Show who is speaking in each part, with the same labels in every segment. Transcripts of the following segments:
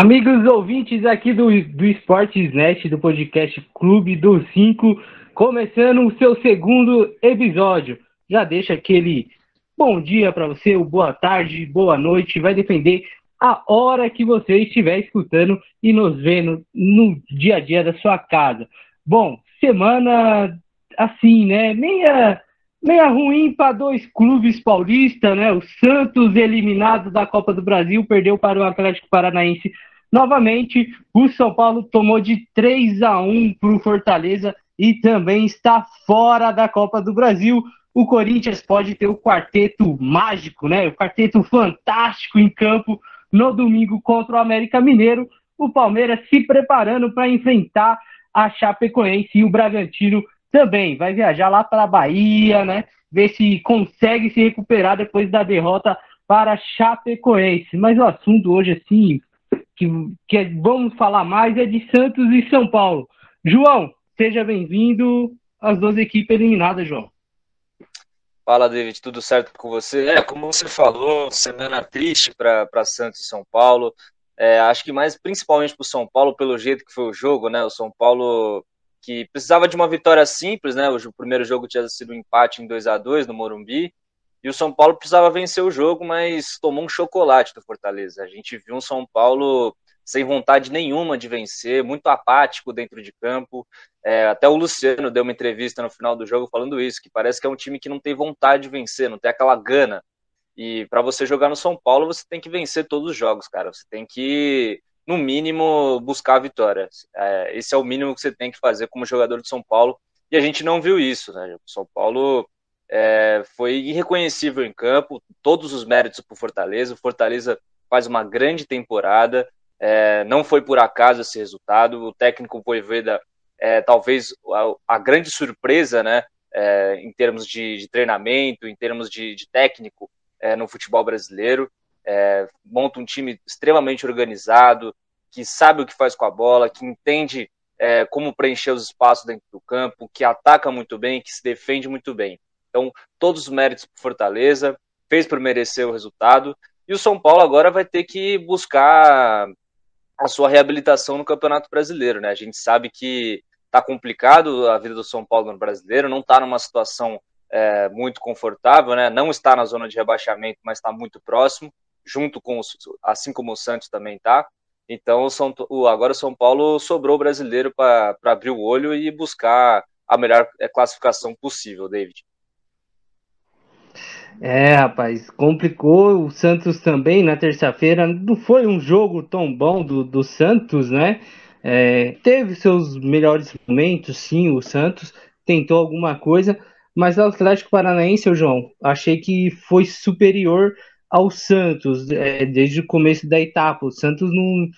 Speaker 1: Amigos ouvintes aqui do, do Esportes Net, do podcast Clube dos Cinco, começando o seu segundo episódio. Já deixa aquele bom dia para você, boa tarde, boa noite, vai depender a hora que você estiver escutando e nos vendo no dia a dia da sua casa. Bom, semana assim, né? Meia, meia ruim para dois clubes paulistas, né? O Santos eliminado da Copa do Brasil, perdeu para o Atlético Paranaense novamente. O São Paulo tomou de 3 a 1 para o Fortaleza e também está fora da Copa do Brasil. O Corinthians pode ter o quarteto mágico, né? O quarteto fantástico em campo no domingo contra o América Mineiro. O Palmeiras se preparando para enfrentar a Chapecoense e o Bragantino também vai viajar lá para a Bahia, né? Ver se consegue se recuperar depois da derrota para a Chapecoense. Mas o assunto hoje, assim, que, que vamos falar mais é de Santos e São Paulo. João, seja bem-vindo às duas equipes eliminadas, João.
Speaker 2: Fala, David, tudo certo com você? É, como você falou, semana triste para Santos e São Paulo. É, acho que mais principalmente para o São Paulo, pelo jeito que foi o jogo, né? O São Paulo que precisava de uma vitória simples, né? O primeiro jogo tinha sido um empate em 2 a 2 no Morumbi. E o São Paulo precisava vencer o jogo, mas tomou um chocolate do Fortaleza. A gente viu um São Paulo sem vontade nenhuma de vencer, muito apático dentro de campo. É, até o Luciano deu uma entrevista no final do jogo falando isso, que parece que é um time que não tem vontade de vencer, não tem aquela gana. E para você jogar no São Paulo, você tem que vencer todos os jogos, cara. Você tem que, no mínimo, buscar a vitória. É, esse é o mínimo que você tem que fazer como jogador de São Paulo. E a gente não viu isso, né? O São Paulo é, foi irreconhecível em campo, todos os méritos para o Fortaleza. O Fortaleza faz uma grande temporada. É, não foi por acaso esse resultado. O técnico Voivoda, é, talvez a, a, grande surpresa, né? É, em termos de, de, treinamento, em termos de, de técnico, é, no futebol brasileiro. É, monta um time extremamente organizado, que sabe o que faz com a bola, que entende é, como preencher os espaços dentro do campo, que ataca muito bem, que se defende muito bem. Então, todos os méritos para Fortaleza, fez por merecer o resultado. E o São Paulo agora vai ter que buscar a sua reabilitação no Campeonato Brasileiro, né? A gente sabe que tá complicado a vida do São Paulo no Brasileiro, não está numa situação é, muito confortável, né? Não está na zona de rebaixamento, mas está muito próximo, junto com os, assim como o Santos também está. Então, o São, o, agora o São Paulo sobrou o brasileiro para abrir o olho e buscar a melhor é, classificação possível, David.
Speaker 1: É, rapaz, complicou o Santos também na terça-feira. Não foi um jogo tão bom do, do Santos, né? É, teve seus melhores momentos, sim, o Santos tentou alguma coisa, mas o Atlético Paranaense, João, achei que foi superior ao Santos é, desde o começo da etapa. O Santos não,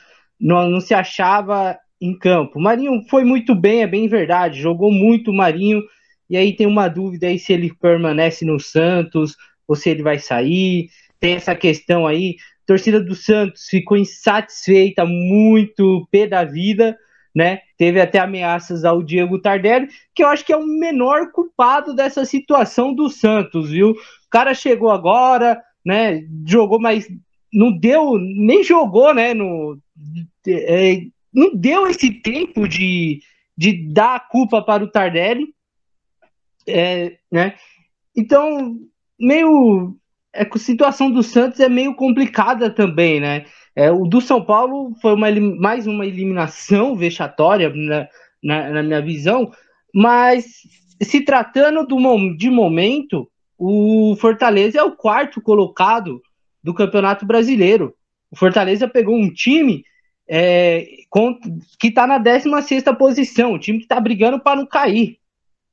Speaker 1: não, não se achava em campo. Marinho foi muito bem, é bem verdade, jogou muito o Marinho. E aí tem uma dúvida aí se ele permanece no Santos ou se ele vai sair. Tem essa questão aí. A torcida do Santos ficou insatisfeita, muito pé da vida né? Teve até ameaças ao Diego Tardelli, que eu acho que é o menor culpado dessa situação do Santos, viu? O cara chegou agora, né? Jogou, mas não deu, nem jogou, né? No, é, não deu esse tempo de, de dar a culpa para o Tardelli, é, né? Então, meio. É, a situação do Santos é meio complicada também, né? É, o do São Paulo foi uma, mais uma eliminação vexatória na, na, na, minha visão, mas se tratando do, de momento, o Fortaleza é o quarto colocado do Campeonato Brasileiro. O Fortaleza pegou um time é, que está na 16 posição, um time que está brigando para não cair.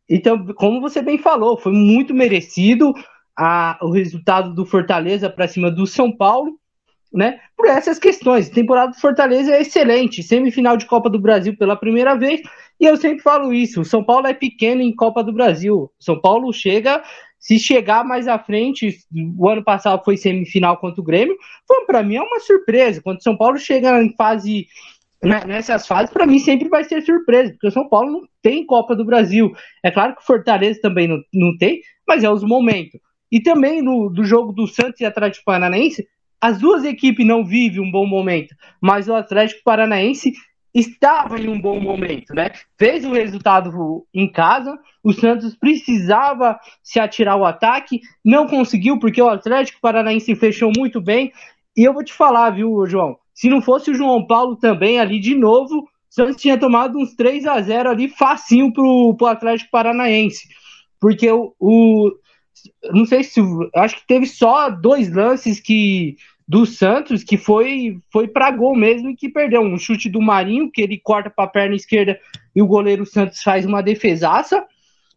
Speaker 1: Então, como você bem falou, foi muito merecido a, o resultado do Fortaleza para cima do São Paulo né? Por essas questões. A temporada do Fortaleza é excelente, semifinal de Copa do Brasil pela primeira vez, e eu sempre falo isso: o São Paulo é pequeno em Copa do Brasil. São Paulo chega, se chegar mais à frente, o ano passado foi semifinal contra o Grêmio, foi para mim é uma surpresa. Quando o São Paulo chega em fase né, nessas fases, para mim sempre vai ser surpresa, porque o São Paulo não tem Copa do Brasil. É claro que o Fortaleza também não, não tem, mas é os momentos. E também no do jogo do Santos e Atlético Paranaense, as duas equipes não vivem um bom momento, mas o Atlético Paranaense estava em um bom momento, né? Fez o resultado em casa, o Santos precisava se atirar o ataque, não conseguiu porque o Atlético Paranaense fechou muito bem. E eu vou te falar, viu, João? Se não fosse o João Paulo também ali de novo, o Santos tinha tomado uns 3 a 0 ali facinho pro, pro Atlético Paranaense. Porque o não sei se acho que teve só dois lances que do Santos que foi foi para gol mesmo e que perdeu. Um chute do Marinho que ele corta para a perna esquerda e o goleiro Santos faz uma defesaça.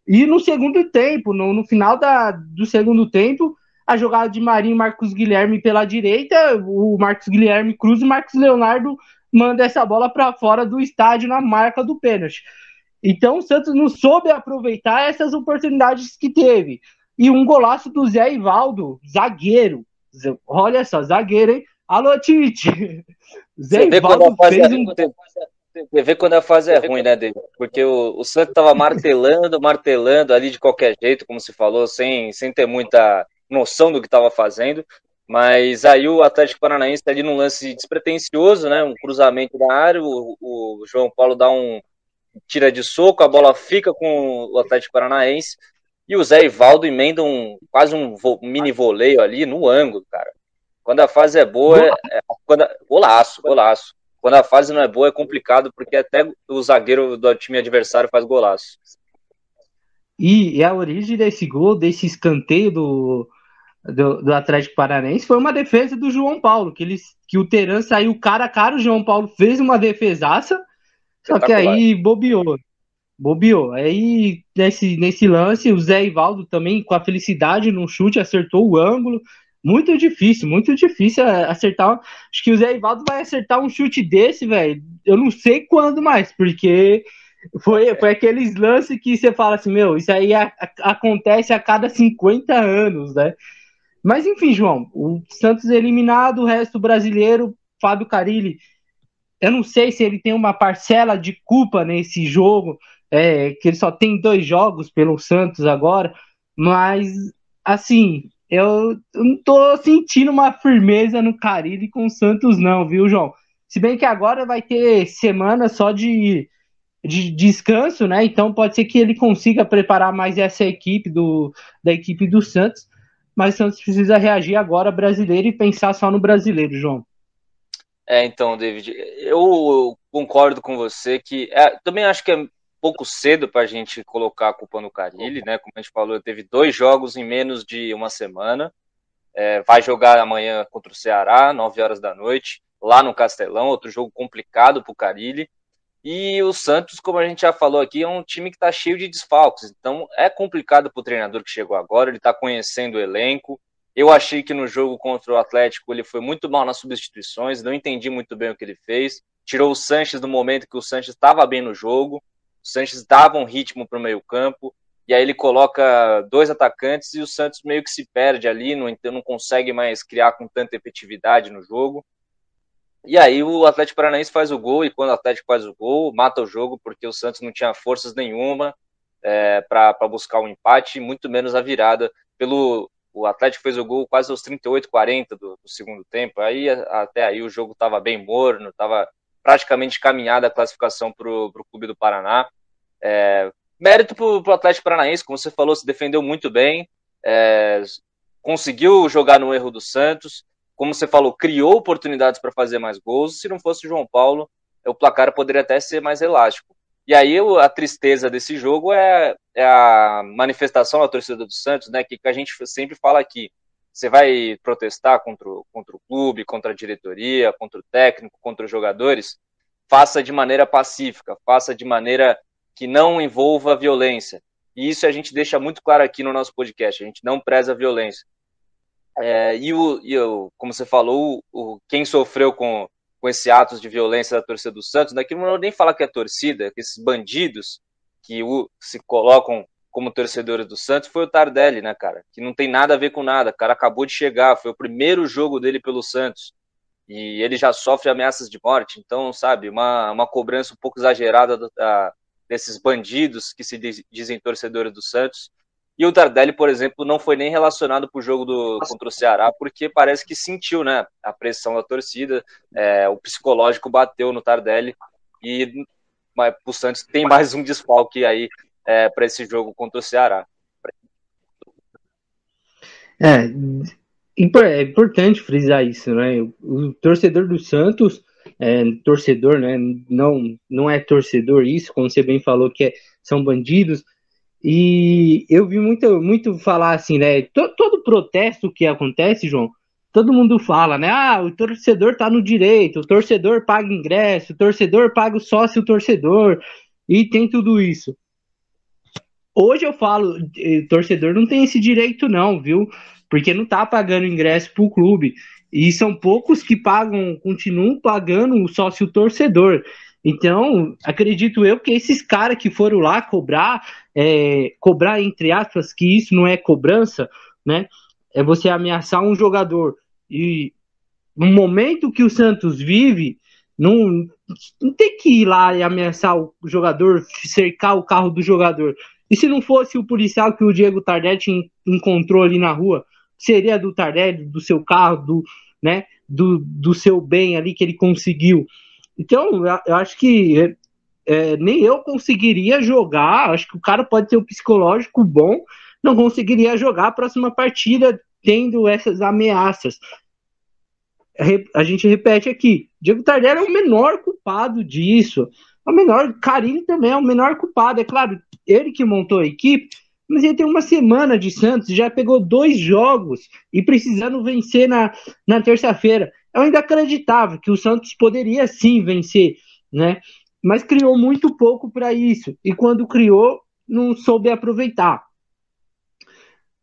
Speaker 1: E no segundo tempo no, no final da, do segundo tempo a jogada de Marinho Marcos Guilherme pela direita o Marcos Guilherme cruza e Marcos Leonardo manda essa bola para fora do estádio na marca do pênalti. Então o Santos não soube aproveitar essas oportunidades que teve e um golaço do Zé Ivaldo, zagueiro. Olha só, zagueiro, hein? Alô, Tite!
Speaker 2: Zé Você Ivaldo fez é um... Você vê quando a fase é ruim, né, David? Porque o, o Santos tava martelando, martelando ali de qualquer jeito, como se falou, sem, sem ter muita noção do que estava fazendo. Mas aí o Atlético Paranaense tá ali num lance despretensioso, né? Um cruzamento da área, o, o João Paulo dá um tira de soco, a bola fica com o Atlético Paranaense. E o Zé Ivaldo emenda um, quase um mini voleio ali no ângulo, cara. Quando a fase é boa, é, é, quando a, golaço, golaço. Quando a fase não é boa, é complicado, porque até o zagueiro do time adversário faz golaço.
Speaker 1: E, a origem desse gol, desse escanteio do, do, do, Atlético Paranaense foi uma defesa do João Paulo, que, eles, que o Teran saiu cara a cara, o João Paulo fez uma defesaça, só que aí bobeou bobeou. Aí, nesse, nesse lance, o Zé Ivaldo também, com a felicidade no chute, acertou o ângulo. Muito difícil, muito difícil acertar. Acho que o Zé Ivaldo vai acertar um chute desse, velho. Eu não sei quando mais, porque foi, foi aqueles lances que você fala assim, meu, isso aí a, a, acontece a cada 50 anos, né? Mas enfim, João, o Santos eliminado, o resto brasileiro, Fábio Carilli, eu não sei se ele tem uma parcela de culpa nesse jogo, é, que ele só tem dois jogos pelo Santos agora, mas assim, eu, não tô sentindo uma firmeza no Carilli com o Santos, não, viu, João? Se bem que agora vai ter semana só de, de descanso, né? Então pode ser que ele consiga preparar mais essa equipe do, da equipe do Santos, mas o Santos precisa reagir agora brasileiro e pensar só no brasileiro, João.
Speaker 2: É, então, David, eu concordo com você que é, também acho que é pouco cedo para a gente colocar a culpa no Carilli, né? Como a gente falou, teve dois jogos em menos de uma semana. É, vai jogar amanhã contra o Ceará, 9 horas da noite, lá no Castelão, outro jogo complicado para o Carilli. E o Santos, como a gente já falou aqui, é um time que está cheio de desfalques. Então é complicado para o treinador que chegou agora, ele está conhecendo o elenco. Eu achei que no jogo contra o Atlético ele foi muito mal nas substituições, não entendi muito bem o que ele fez. Tirou o Sanches no momento que o Sanches estava bem no jogo. O Sanches dava um ritmo para o meio-campo, e aí ele coloca dois atacantes e o Santos meio que se perde ali, não, não consegue mais criar com tanta efetividade no jogo. E aí o Atlético Paranaense faz o gol, e quando o Atlético faz o gol, mata o jogo, porque o Santos não tinha forças nenhuma é, para buscar um empate, muito menos a virada. Pelo O Atlético fez o gol quase aos 38, 40 do, do segundo tempo. Aí até aí o jogo estava bem morno, estava praticamente caminhada a classificação para o Clube do Paraná. É, mérito para o Atlético Paranaense, como você falou, se defendeu muito bem, é, conseguiu jogar no erro do Santos, como você falou, criou oportunidades para fazer mais gols. Se não fosse o João Paulo, o placar poderia até ser mais elástico. E aí a tristeza desse jogo é, é a manifestação da torcida do Santos, né? Que, que a gente sempre fala aqui. Você vai protestar contra o, contra o clube, contra a diretoria, contra o técnico, contra os jogadores, faça de maneira pacífica, faça de maneira que não envolva violência. E isso a gente deixa muito claro aqui no nosso podcast, a gente não preza a violência. É, e, o, e o, como você falou, o, quem sofreu com, com esse atos de violência da torcida do Santos, daqui não nem falar que é torcida, que esses bandidos que o, se colocam como torcedores do Santos foi o Tardelli, né, cara? Que não tem nada a ver com nada. O cara acabou de chegar, foi o primeiro jogo dele pelo Santos. E ele já sofre ameaças de morte. Então, sabe, uma, uma cobrança um pouco exagerada da, desses bandidos que se dizem torcedores do Santos. E o Tardelli, por exemplo, não foi nem relacionado para o jogo do, contra o Ceará, porque parece que sentiu né, a pressão da torcida, é, o psicológico bateu no Tardelli, e mas, o Santos tem mais um desfalque aí é, para esse jogo contra o Ceará.
Speaker 1: É, é importante frisar isso, né? O torcedor do Santos, é, torcedor, né? Não, não é torcedor isso, como você bem falou, que é, são bandidos. E eu vi muito, muito falar assim, né? Todo, todo protesto que acontece, João, todo mundo fala, né? Ah, o torcedor tá no direito, o torcedor paga ingresso, o torcedor paga o sócio torcedor, e tem tudo isso. Hoje eu falo, eh, torcedor não tem esse direito, não, viu? Porque não tá pagando ingresso pro clube. E são poucos que pagam, continuam pagando o sócio torcedor. Então, acredito eu que esses caras que foram lá cobrar, é, cobrar entre aspas, que isso não é cobrança, né? É você ameaçar um jogador. E no momento que o Santos vive, não, não tem que ir lá e ameaçar o jogador, cercar o carro do jogador. E se não fosse o policial que o Diego Tardelli encontrou ali na rua, seria do Tardelli, do seu carro, do, né, do, do seu bem ali que ele conseguiu. Então, eu acho que é, é, nem eu conseguiria jogar. Acho que o cara pode ter um psicológico bom, não conseguiria jogar a próxima partida tendo essas ameaças. A gente repete aqui: Diego Tardelli é o menor culpado disso. O menor, Carilli também é o menor culpado. É claro, ele que montou a equipe, mas ele tem uma semana de Santos, já pegou dois jogos e precisando vencer na, na terça-feira. Eu ainda acreditava que o Santos poderia sim vencer, né? Mas criou muito pouco para isso. E quando criou, não soube aproveitar.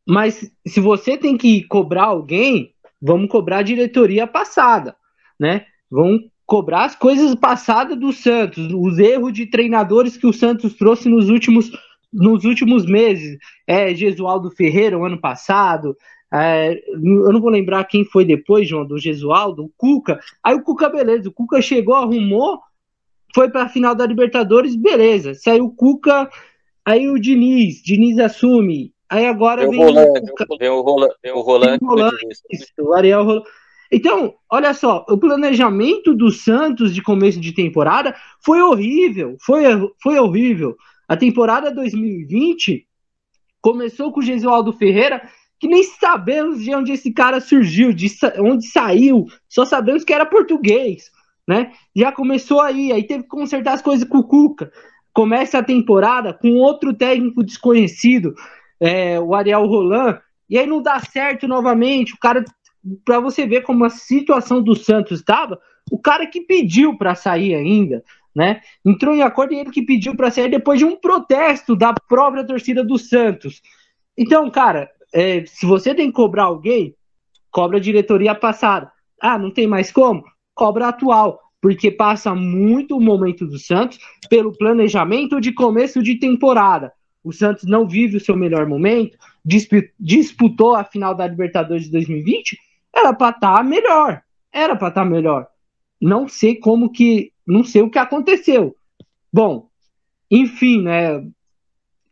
Speaker 1: Mas se você tem que cobrar alguém, vamos cobrar a diretoria passada, né? Vamos cobrar as coisas passadas do Santos, os erros de treinadores que o Santos trouxe nos últimos, nos últimos meses. É, Gesualdo Ferreira, o ano passado. É, eu não vou lembrar quem foi depois, João, do Gesualdo, o Cuca. Aí o Cuca, beleza, o Cuca chegou, arrumou, foi para a final da Libertadores, beleza. Saiu o Cuca, aí o Diniz, Diniz assume. Aí agora
Speaker 2: vem, o, vem o Rolando, vem o Rolando,
Speaker 1: o Ariel Rolando. Então, olha só, o planejamento do Santos de começo de temporada foi horrível, foi, foi horrível. A temporada 2020 começou com o Gesualdo Ferreira, que nem sabemos de onde esse cara surgiu, de onde saiu, só sabemos que era português, né? Já começou aí, aí teve que consertar as coisas com o Cuca. Começa a temporada com outro técnico desconhecido, é, o Ariel Roland, e aí não dá certo novamente, o cara para você ver como a situação do Santos estava, o cara que pediu para sair ainda, né? Entrou em acordo e ele que pediu para sair depois de um protesto da própria torcida do Santos. Então, cara, é, se você tem que cobrar alguém, cobra a diretoria passada. Ah, não tem mais como? Cobra a atual, porque passa muito o momento do Santos pelo planejamento de começo de temporada. O Santos não vive o seu melhor momento, disputou a final da Libertadores de 2020 era para estar tá melhor. Era para estar tá melhor. Não sei como que. Não sei o que aconteceu. Bom, enfim, né?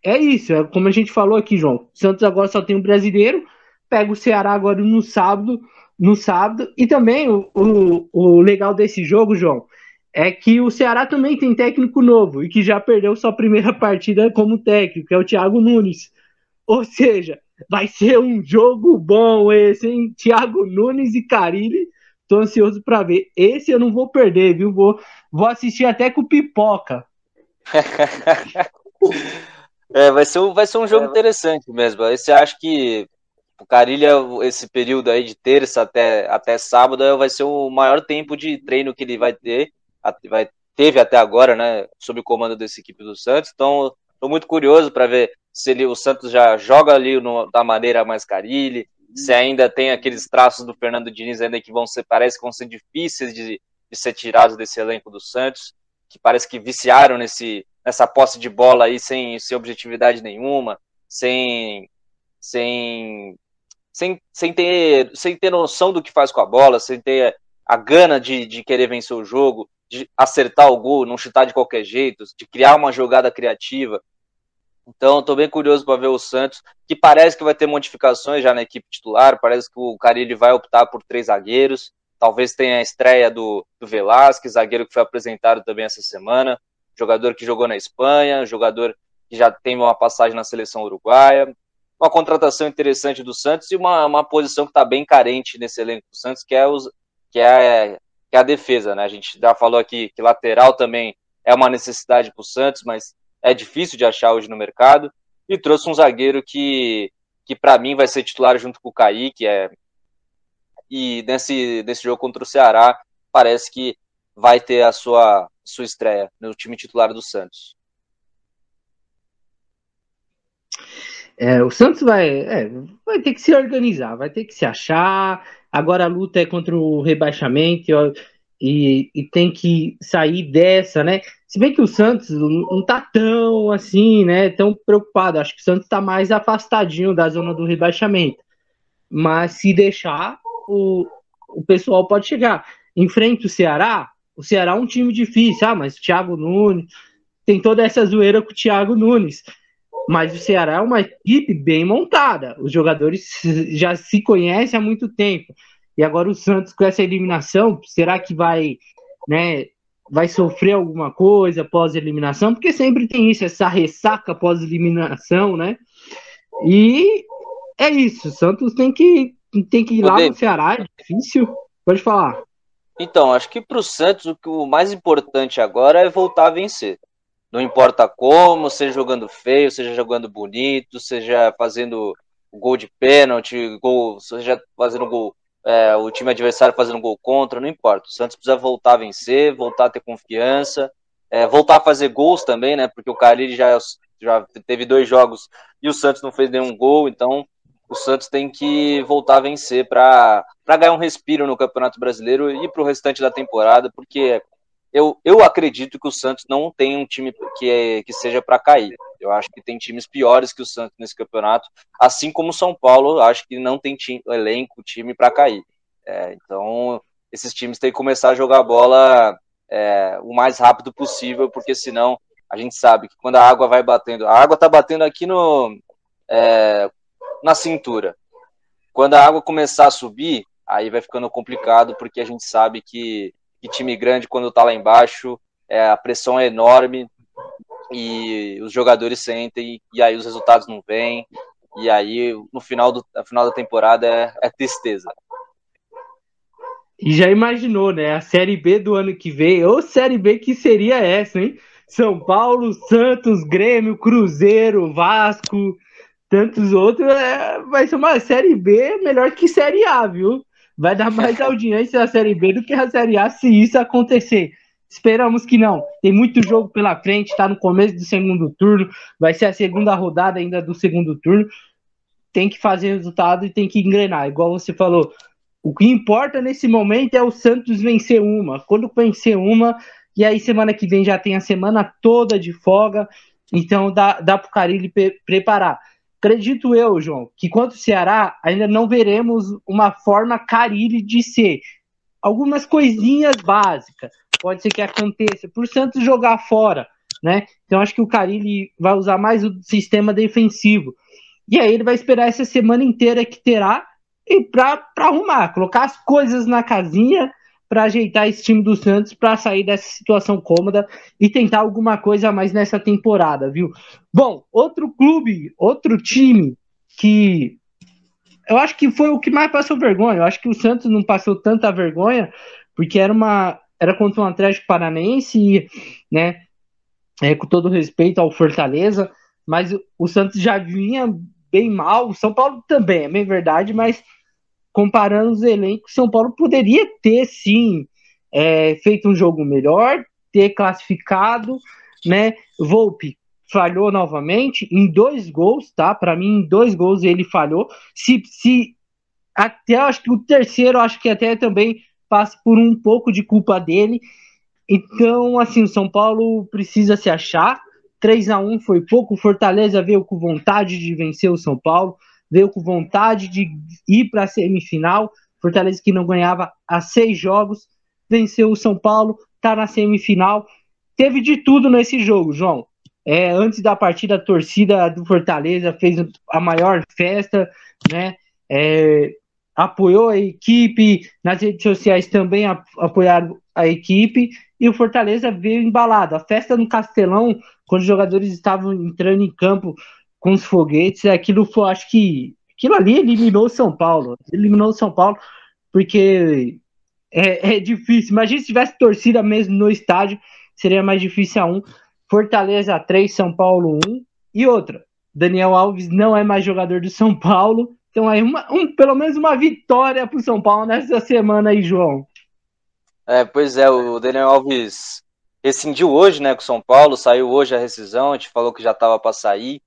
Speaker 1: É isso. É como a gente falou aqui, João. Santos agora só tem um brasileiro. Pega o Ceará agora no sábado. No sábado. E também o, o, o legal desse jogo, João, é que o Ceará também tem técnico novo e que já perdeu sua primeira partida como técnico, que é o Thiago Nunes. Ou seja, Vai ser um jogo bom esse, hein? Thiago Nunes e Carilli. Tô ansioso para ver. Esse eu não vou perder, viu? Vou, vou assistir até com pipoca.
Speaker 2: é, vai ser, vai ser um jogo é. interessante mesmo. Esse acho que o Carilha, esse período aí de terça até, até sábado, vai ser o maior tempo de treino que ele vai ter. Vai, teve até agora, né? Sob o comando dessa equipe do Santos. Então, estou muito curioso para ver se ele, o Santos já joga ali no, da maneira mais Carilli, se ainda tem aqueles traços do Fernando Diniz ainda que vão ser, parece que vão ser difíceis de, de ser tirados desse elenco do Santos, que parece que viciaram nesse, nessa posse de bola aí sem, sem objetividade nenhuma, sem, sem, sem, sem, ter, sem ter noção do que faz com a bola, sem ter a gana de, de querer vencer o jogo, de acertar o gol, não chutar de qualquer jeito, de criar uma jogada criativa. Então, estou bem curioso para ver o Santos, que parece que vai ter modificações já na equipe titular. Parece que o Carilli vai optar por três zagueiros. Talvez tenha a estreia do, do Velasquez, zagueiro que foi apresentado também essa semana. Jogador que jogou na Espanha, jogador que já tem uma passagem na seleção uruguaia. Uma contratação interessante do Santos e uma, uma posição que está bem carente nesse elenco do Santos, que é, os, que, é, que é a defesa. Né? A gente já falou aqui que lateral também é uma necessidade para o Santos, mas é difícil de achar hoje no mercado, e trouxe um zagueiro que, que para mim vai ser titular junto com o Kaique, é, e nesse, nesse jogo contra o Ceará, parece que vai ter a sua, sua estreia no time titular do Santos.
Speaker 1: É, o Santos vai, é, vai ter que se organizar, vai ter que se achar. Agora a luta é contra o rebaixamento e, e tem que sair dessa, né? Se bem que o Santos não tá tão assim, né? Tão preocupado. Acho que o Santos tá mais afastadinho da zona do rebaixamento. Mas se deixar, o, o pessoal pode chegar. Enfrenta o Ceará. O Ceará é um time difícil. Ah, mas o Thiago Nunes. Tem toda essa zoeira com o Thiago Nunes. Mas o Ceará é uma equipe bem montada. Os jogadores já se conhecem há muito tempo. E agora o Santos com essa eliminação, será que vai, né, vai sofrer alguma coisa após a eliminação? Porque sempre tem isso, essa ressaca após eliminação, né? E é isso, o Santos tem que tem que ir lá no Ceará, é difícil. Pode falar.
Speaker 2: Então, acho que para o Santos o, que, o mais importante agora é voltar a vencer. Não importa como, seja jogando feio, seja jogando bonito, seja fazendo gol de pênalti, gol, seja fazendo gol é, o time adversário fazendo gol contra, não importa. O Santos precisa voltar a vencer, voltar a ter confiança, é, voltar a fazer gols também, né? Porque o Carille já, já teve dois jogos e o Santos não fez nenhum gol, então o Santos tem que voltar a vencer para ganhar um respiro no Campeonato Brasileiro e para o restante da temporada, porque eu, eu acredito que o Santos não tem um time que, é, que seja para cair. Eu acho que tem times piores que o Santos nesse campeonato, assim como o São Paulo, acho que não tem time, elenco, time para cair. É, então, esses times têm que começar a jogar bola é, o mais rápido possível, porque senão a gente sabe que quando a água vai batendo, a água está batendo aqui no, é, na cintura. Quando a água começar a subir, aí vai ficando complicado, porque a gente sabe que, que time grande, quando está lá embaixo, é, a pressão é enorme, e os jogadores sentem e aí os resultados não vêm e aí no final do no final da temporada é, é tristeza.
Speaker 1: E já imaginou, né? A Série B do ano que vem, ou Série B que seria essa, hein? São Paulo, Santos, Grêmio, Cruzeiro, Vasco, tantos outros. É, vai ser uma Série B melhor que Série A, viu? Vai dar mais audiência a Série B do que a Série A se isso acontecer. Esperamos que não. Tem muito jogo pela frente, está no começo do segundo turno, vai ser a segunda rodada ainda do segundo turno. Tem que fazer resultado e tem que engrenar. Igual você falou, o que importa nesse momento é o Santos vencer uma. Quando vencer uma, e aí semana que vem já tem a semana toda de folga, então dá, dá para o Carilli preparar. Acredito eu, João, que quanto o Ceará, ainda não veremos uma forma Carilli de ser. Algumas coisinhas básicas pode ser que aconteça, por Santos jogar fora, né? Então acho que o Carilli vai usar mais o sistema defensivo. E aí ele vai esperar essa semana inteira que terá e para arrumar, colocar as coisas na casinha para ajeitar esse time do Santos para sair dessa situação cômoda e tentar alguma coisa a mais nessa temporada, viu? Bom, outro clube, outro time que eu acho que foi o que mais passou vergonha. Eu acho que o Santos não passou tanta vergonha porque era uma era contra um Atlético Paranaense e, né, é, com todo respeito ao Fortaleza, mas o Santos já vinha bem mal, o São Paulo também, é bem verdade, mas comparando os elencos, São Paulo poderia ter sim é, feito um jogo melhor, ter classificado, né? Volpe falhou novamente em dois gols, tá? Para mim, em dois gols ele falhou. Se, se até acho que o terceiro, acho que até também passe por um pouco de culpa dele. Então, assim, o São Paulo precisa se achar. 3 a 1 foi pouco. Fortaleza veio com vontade de vencer o São Paulo, veio com vontade de ir para a semifinal. Fortaleza que não ganhava há seis jogos, venceu o São Paulo, está na semifinal. Teve de tudo nesse jogo, João. É, antes da partida, a torcida do Fortaleza fez a maior festa, né? É, apoiou a equipe, nas redes sociais também apoiaram a equipe, e o Fortaleza veio embalado. A festa no Castelão, quando os jogadores estavam entrando em campo com os foguetes, aquilo foi, acho que aquilo ali eliminou São Paulo. Eliminou São Paulo, porque é, é difícil. Imagina se tivesse torcida mesmo no estádio, seria mais difícil a um. Fortaleza 3, São Paulo 1. E outra, Daniel Alves não é mais jogador do São Paulo, então aí uma, um, pelo menos uma vitória para o São Paulo nessa semana aí, João.
Speaker 2: É, pois é, o Daniel Alves rescindiu hoje, né, com o São Paulo, saiu hoje a rescisão, a gente falou que já estava para sair,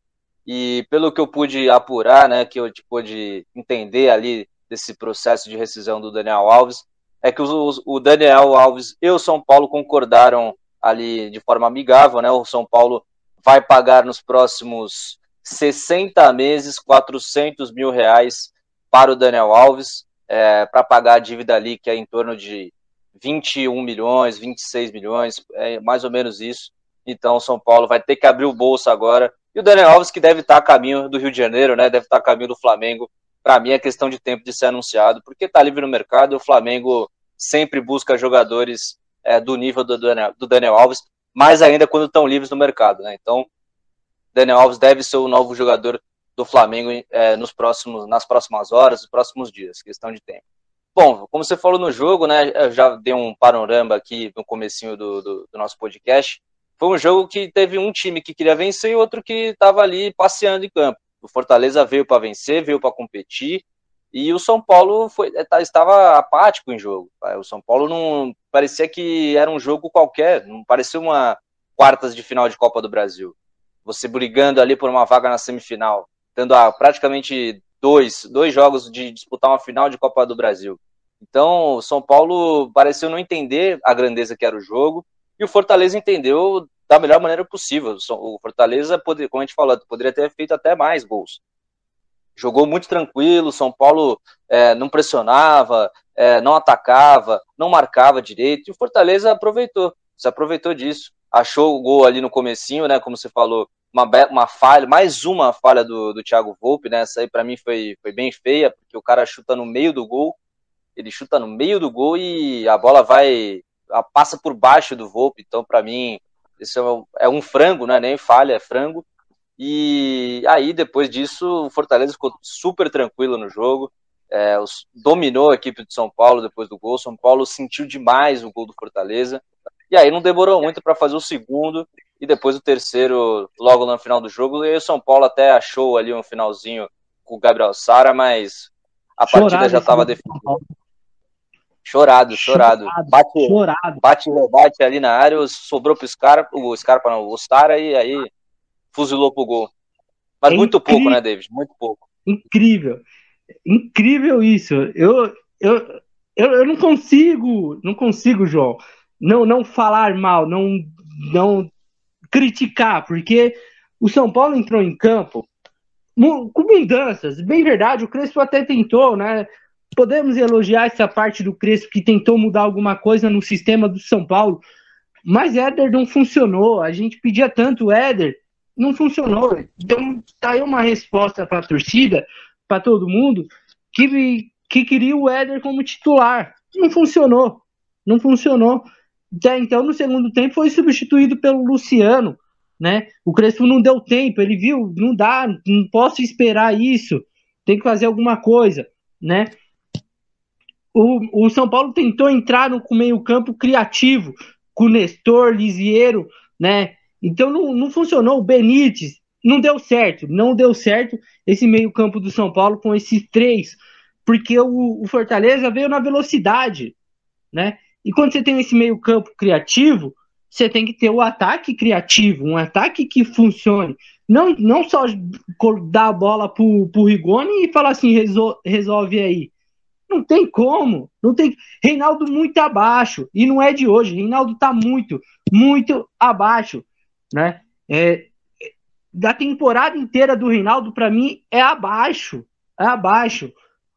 Speaker 2: e pelo que eu pude apurar, né, que eu pude entender ali desse processo de rescisão do Daniel Alves, é que o, o Daniel Alves e o São Paulo concordaram ali de forma amigável, né, o São Paulo vai pagar nos próximos 60 meses, 400 mil reais para o Daniel Alves, é, para pagar a dívida ali, que é em torno de 21 milhões, 26 milhões, é mais ou menos isso. Então, o São Paulo vai ter que abrir o bolso agora. E o Daniel Alves, que deve estar a caminho do Rio de Janeiro, né? Deve estar a caminho do Flamengo. Para mim, é questão de tempo de ser anunciado, porque está livre no mercado. O Flamengo sempre busca jogadores é, do nível do Daniel, do Daniel Alves, mais ainda quando estão livres no mercado, né? Então, Daniel Alves deve ser o novo jogador do Flamengo é, nos próximos, nas próximas horas, nos próximos dias, questão de tempo. Bom, como você falou no jogo, né, eu já dei um panorama aqui no comecinho do, do, do nosso podcast, foi um jogo que teve um time que queria vencer e outro que estava ali passeando em campo. O Fortaleza veio para vencer, veio para competir, e o São Paulo foi, é, tá, estava apático em jogo. O São Paulo não parecia que era um jogo qualquer, não parecia uma quartas de final de Copa do Brasil você brigando ali por uma vaga na semifinal, tendo a, praticamente dois, dois jogos de disputar uma final de Copa do Brasil. Então, o São Paulo pareceu não entender a grandeza que era o jogo, e o Fortaleza entendeu da melhor maneira possível. O Fortaleza, como a gente falou, poderia ter feito até mais gols. Jogou muito tranquilo, São Paulo é, não pressionava, é, não atacava, não marcava direito, e o Fortaleza aproveitou, se aproveitou disso. Achou o gol ali no comecinho, né, como você falou, uma, uma falha, mais uma falha do, do Thiago Volpe, né? Essa aí para mim foi, foi bem feia, porque o cara chuta no meio do gol, ele chuta no meio do gol e a bola vai, passa por baixo do Volpe, então para mim isso é um, é um frango, não é nem falha, é frango. E aí depois disso o Fortaleza ficou super tranquilo no jogo, é, dominou a equipe de São Paulo depois do gol. São Paulo sentiu demais o gol do Fortaleza. E aí não demorou muito para fazer o segundo e depois o terceiro logo no final do jogo. E o São Paulo até achou ali um finalzinho com o Gabriel Sara, mas a chorado partida já estava definida. Chorado, chorado. chorado bate, chorado. bate, bate ali na área, sobrou pro Scarpa, o Scarpa não, o Sara e aí fuzilou pro gol. Mas é muito incrível. pouco, né, David? Muito pouco.
Speaker 1: Incrível. Incrível isso. Eu, eu, eu, eu não consigo, não consigo, João, não, não falar mal, não, não criticar, porque o São Paulo entrou em campo com mudanças. Bem verdade, o Crespo até tentou, né? Podemos elogiar essa parte do Crespo que tentou mudar alguma coisa no sistema do São Paulo, mas Éder não funcionou. A gente pedia tanto Éder, não funcionou. Então, tá aí uma resposta para a torcida, para todo mundo, que, que queria o Éder como titular. Não funcionou. Não funcionou. Então, no segundo tempo, foi substituído pelo Luciano, né? O Crespo não deu tempo, ele viu, não dá, não posso esperar isso, tem que fazer alguma coisa, né? O, o São Paulo tentou entrar no meio-campo criativo, com Nestor, Lisiero, né? Então não, não funcionou. O Benítez não deu certo, não deu certo esse meio-campo do São Paulo com esses três, porque o, o Fortaleza veio na velocidade, né? E quando você tem esse meio-campo criativo, você tem que ter o ataque criativo, um ataque que funcione. Não, não só dar a bola pro, pro Rigoni e falar assim, resol, resolve aí. Não tem como. Não tem. Reinaldo muito abaixo. E não é de hoje. Reinaldo tá muito, muito abaixo. Né? É, da temporada inteira do Reinaldo, para mim, é abaixo. É abaixo.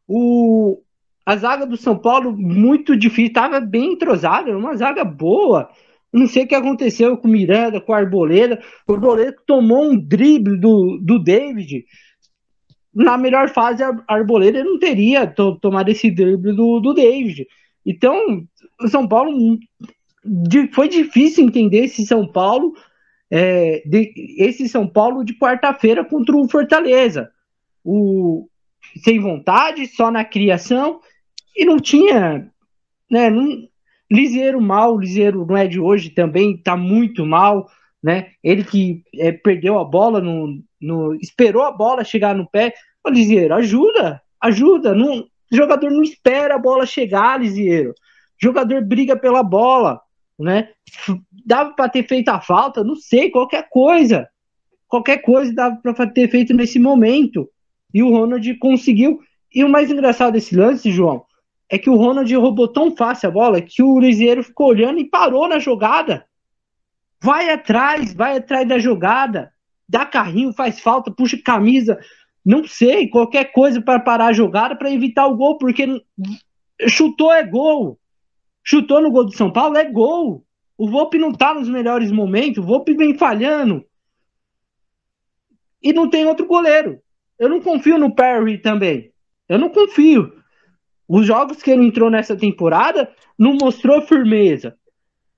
Speaker 1: O, a zaga do São Paulo, muito difícil, estava bem entrosada, uma zaga boa, Não sei o que aconteceu com o Miranda, com o Arboleda. O Arboleda tomou um drible do, do David. Na melhor fase, a Arboleda não teria to, tomado esse drible do, do David. Então, o São Paulo foi difícil entender esse São Paulo, é, de, esse São Paulo de quarta-feira contra o Fortaleza. O, sem vontade, só na criação, e não tinha. Né, não, Lisieiro mal, Lisieiro não é de hoje também, está muito mal. Né? Ele que é, perdeu a bola, no, no, esperou a bola chegar no pé. Ô, Lisieiro, ajuda, ajuda. Não, o jogador não espera a bola chegar, Lisieiro. Jogador briga pela bola né? Dava para ter feito a falta, não sei, qualquer coisa. Qualquer coisa dava para ter feito nesse momento. E o Ronald conseguiu. E o mais engraçado desse lance, João, é que o Ronald roubou tão fácil a bola que o Liseiro ficou olhando e parou na jogada. Vai atrás, vai atrás da jogada. Dá carrinho, faz falta, puxa camisa. Não sei, qualquer coisa para parar a jogada para evitar o gol, porque chutou é gol chutou no gol do São Paulo, é gol. O Volpe não tá nos melhores momentos, o Volpe vem falhando. E não tem outro goleiro. Eu não confio no Perry também. Eu não confio. Os jogos que ele entrou nessa temporada não mostrou firmeza,